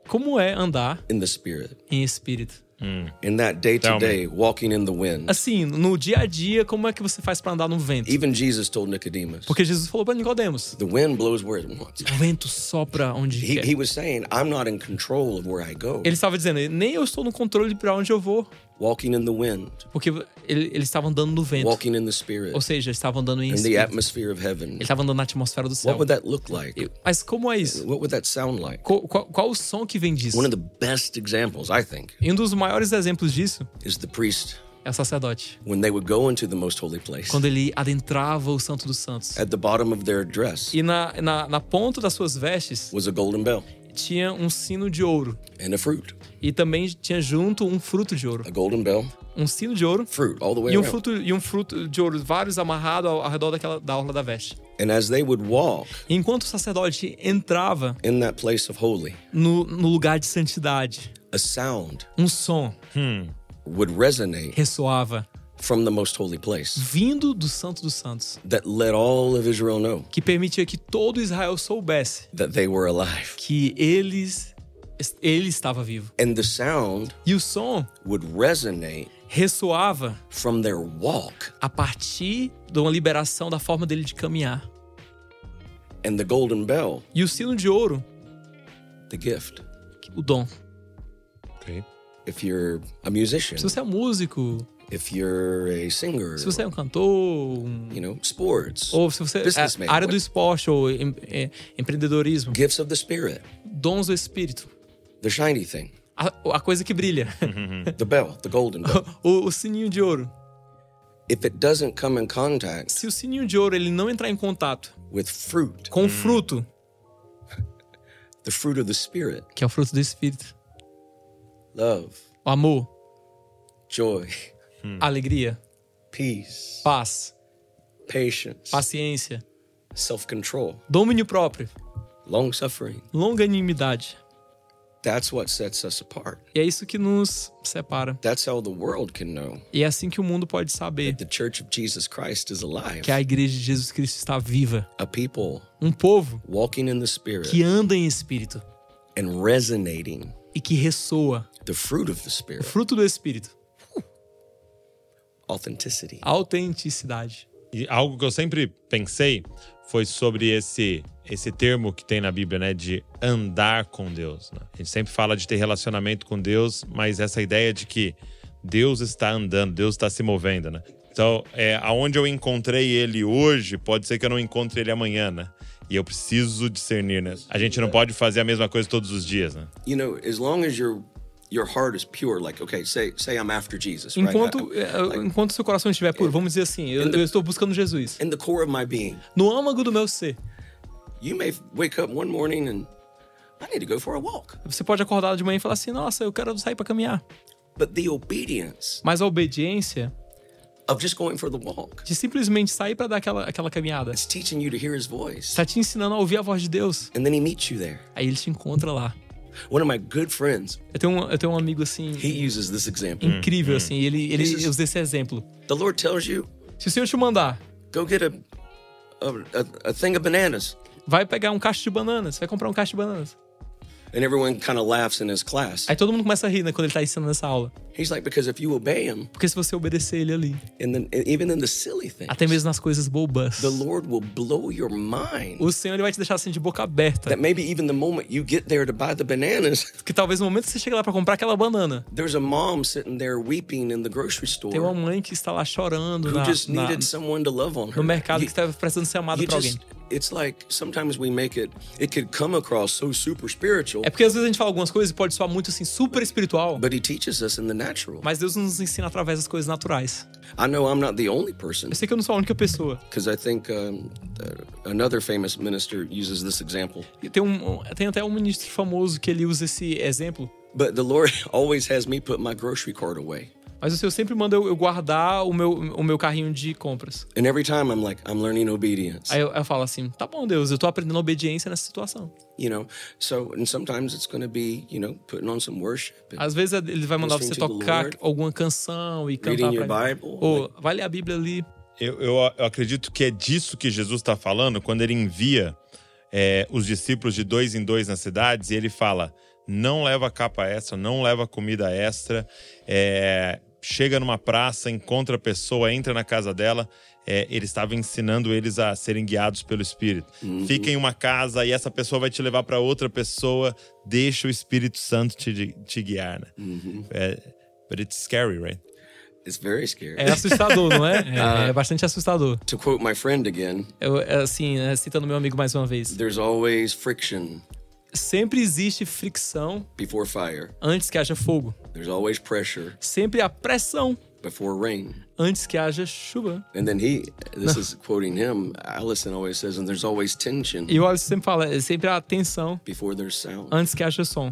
Como é andar in the spirit? em espírito? In that day to day, walking in the wind. Assim, no dia a dia, como é que você faz pra andar no vento? Even Jesus told Nicodemus, Porque Jesus falou pra Nicodemos: the wind blows where it wants. o vento sopra onde He, quer. he was saying, I'm not in control of where I go. Ele estava dizendo: nem eu estou no controle pra onde eu vou. Walking in the wind, Porque ele, ele estava andando no vento. walking in the spirit, Ou seja, ele estava andando em in the atmosphere of heaven. Ele estava andando na atmosfera do céu. What would that look like? Mas como é isso? What would that sound like? Qual, qual- qual o som que vem disso? One of the best examples, I think, E um dos maiores exemplos disso is the priest é o sacerdote. when they would go into the most holy place. Quando ele adentrava o Santo dos Santos. At the bottom of their dress E na, na, na ponta das suas vestes was a golden bell tinha um sino de ouro. and a fruit. E também tinha junto um fruto de ouro. A golden bell, Um sino de ouro fruit all the way e um around. fruto, e um fruto de ouro, vários amarrados ao, ao redor daquela, da orla da veste. And as they would walk enquanto o sacerdote entrava in that place of holy, no, no lugar de santidade, a sound um som would resonate ressoava from the most holy place vindo do Santo dos Santos, that let all of Israel know que permitia que todo Israel soubesse that they were alive. que eles ele estava vivo. And the sound E o som would resonate ressoava from their walk. a partir de uma liberação da forma dele de caminhar. And the golden bell, E o sino de ouro, the gift. o dom. Ok. If you're a musician, Se você é músico, if you're a singer, se você é um cantor, um- you know, sports, ou se você é área do esporte ou em- é, empreendedorismo, gifts of the Spirit, dons do espírito, the shiny thing, a, a coisa que brilha, the bell, the golden bell. [laughs] o, o sininho de ouro. if it doesn't come in contact Se o sininho de ouro ele não entrar em contato with fruit, com o fruto, [laughs] the fruit of the Spirit, que é o fruto do espírito, love, o amor, joy, [laughs] a alegria, peace, paz, patience, paciência, self control, domínio próprio, long suffering. longanimidade. That's what sets us apart. E é isso que nos separa. That's how the world can know E é assim que o mundo pode saber the Church of Jesus Christ is alive. que a igreja de Jesus Cristo está viva. A people Um povo walking in the Spirit que anda em espírito and resonating e que ressoa the fruit of the o Spirit, fruto do espírito, authenticity. autenticidade. E algo que eu sempre pensei foi sobre esse esse termo que tem na Bíblia, né, de andar com Deus. né? A gente sempre fala de ter relacionamento com Deus, mas essa ideia de que Deus está andando, Deus está se movendo, né? Então, é, aonde eu encontrei ele hoje, pode ser que eu não encontre ele amanhã, né? E eu preciso discernir, né? A gente não pode fazer a mesma coisa todos os dias, né? You know, as long as your your heart is pure, like okay, say say I'm after Jesus, right? Enquanto, I- é, enquanto seu coração estiver puro, vamos dizer assim, eu, eu estou buscando Jesus. in the core of my being, No âmago do meu ser, you may wake up one morning and I need to go for a walk. você pode acordar de manhã e falar assim: Nossa, eu quero sair para caminhar. But the obedience Mas a obediência of just going for the walk, de simplesmente sair para dar aquela, aquela caminhada it's teaching you to hear His voice, está te ensinando a ouvir a voz de Deus. and then He meets you there. Aí ele te encontra lá. One of my good friends, Eu tenho um, eu tenho um amigo assim, he uses this example. incrível, assim, ele, ele This is- usa esse exemplo. The Lord tells you, Se o Senhor te mandar, go get a a, a, a thing of bananas, vai pegar um cacho de bananas, vai comprar um cacho de bananas. And everyone kind of laughs in his class. Aí todo mundo começa a rir, né, quando ele tá ensinando essa aula. He's like, because if you obey Him, Porque se você obedecer ele ali, and then even in the silly things, até mesmo nas coisas bobas, the Lord will blow your mind. o Senhor ele vai te deixar assim de boca aberta. That maybe even the moment you get there to buy the bananas, [laughs] Que talvez no momento que você chega lá pra comprar aquela banana, there's a mom sitting there weeping in the grocery tem uma store mãe que está lá chorando who na, just na- needed someone to love on her. no mercado You- que está precisando ser amado you por alguém. just, it's like sometimes we make it, it could come across so super spiritual, É porque às vezes a gente fala algumas coisas e pode soar muito assim, super espiritual, but He teaches us in the natural. mas Deus nos ensina através das coisas naturais. I know I'm not the only person Eu sei que eu não sou a única pessoa. because I think um, uh, another famous minister uses this example. Tem, um, tem até um ministro famoso que ele usa esse exemplo. But the Lord [laughs] always has me put my grocery cart away. Mas o Senhor sempre manda eu, eu guardar o meu, o meu carrinho de compras. And every time I'm like, I'm learning obedience. Aí eu, eu falo assim: tá bom, Deus, eu tô aprendendo obediência nessa situação. you know, so, and sometimes it's going to be, you know, putting on some worship. Às vezes ele vai mandar você tocar Lord. alguma canção e cantar. Bible, Ou vai ler a Bíblia ali. Eu, eu- eu acredito que é disso que Jesus está falando quando ele envia é, os discípulos de dois em dois nas cidades e ele fala: não leva capa extra, não leva comida extra, é, chega numa praça, encontra a pessoa, entra na casa dela. É, ele estava ensinando eles a serem guiados pelo Espírito. Fica em uma casa e essa pessoa vai te levar para outra pessoa. Deixa o Espírito Santo te, te guiar, né? É, but it's scary, right? It's very scary. É assustador, não é? Ah. [laughs] É, é bastante assustador. To quote my friend again, Eu, é assim, é, citando meu amigo mais uma vez. there's always friction Sempre existe fricção before fire. antes que haja fogo. There's always pressure Sempre há pressão before rain. antes que haja chuva. And then he, this is quoting him, Allison always says, and there's always tension E o Alisson sempre fala, é sempre há tensão before there's sound. antes que haja som.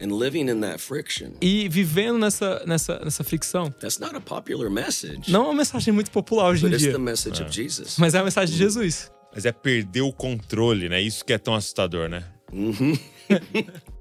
And living in that friction, E vivendo nessa, nessa, nessa fricção, that's not a popular message, não é uma mensagem muito popular hoje em it's dia, the message of Jesus. mas é a mensagem de Jesus. Mas é perder o controle, né? Isso que é tão assustador, né? [laughs]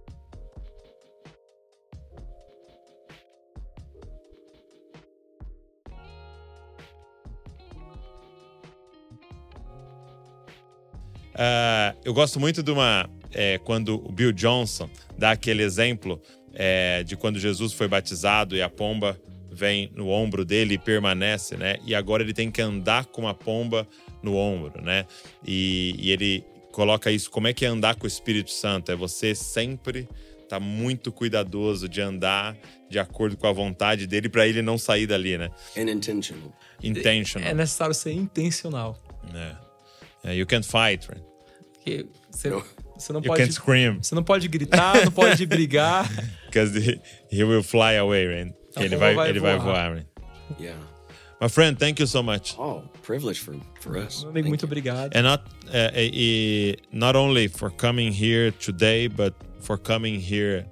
Ah, eu gosto muito de uma. é, quando o Bill Johnson dá aquele exemplo é, de quando Jesus foi batizado e a pomba vem no ombro dele e permanece, né? E agora ele tem que andar com a pomba no ombro, né? E, e ele coloca isso. Como é que é andar com o Espírito Santo? É você sempre estar muito cuidadoso de andar de acordo com a vontade dele para ele não sair dali, né? And intentional. Intentional. É necessário ser intencional. né? É, you can't fight, right? Porque você, Não. você não You pode. can't scream Você não pode gritar, não pode brigar. [laughs] because he, will fly away, right? Ele vai, vai ele vai voar. voar, right? Yeah. My friend, thank you so much. Oh, privilege for, for us. Amigo, muito you. obrigado. And not uh, uh, not only for coming here today, but for coming here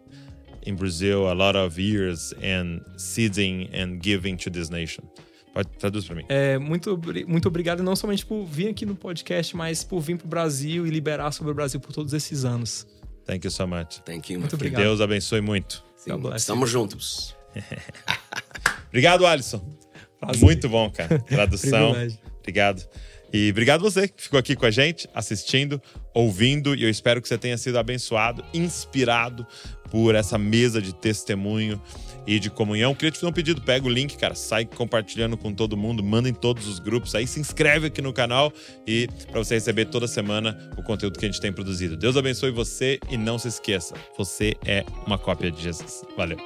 in Brazil a lot of years and seeding and giving to this nation. Pode traduz para mim. É, muito, muito obrigado, não somente por vir aqui no podcast, mas por vir pro Brasil e liberar sobre o Brasil por todos esses anos. Thank you so much. Thank you. Muito Que obrigado. Deus abençoe muito. You. Estamos juntos. [laughs] Obrigado, Alisson. Prazer. Muito bom, cara. [laughs] Tradução. Obrigado. E obrigado você que ficou aqui com a gente, assistindo, ouvindo. E eu espero que você tenha sido abençoado, inspirado por essa mesa de testemunho e de comunhão. Queria te fazer um pedido: pega o link, cara, sai compartilhando com todo mundo, manda em todos os grupos. Aí se inscreve aqui no canal e para você receber toda semana o conteúdo que a gente tem produzido. Deus abençoe você e não se esqueça: você é uma cópia de Jesus. Valeu.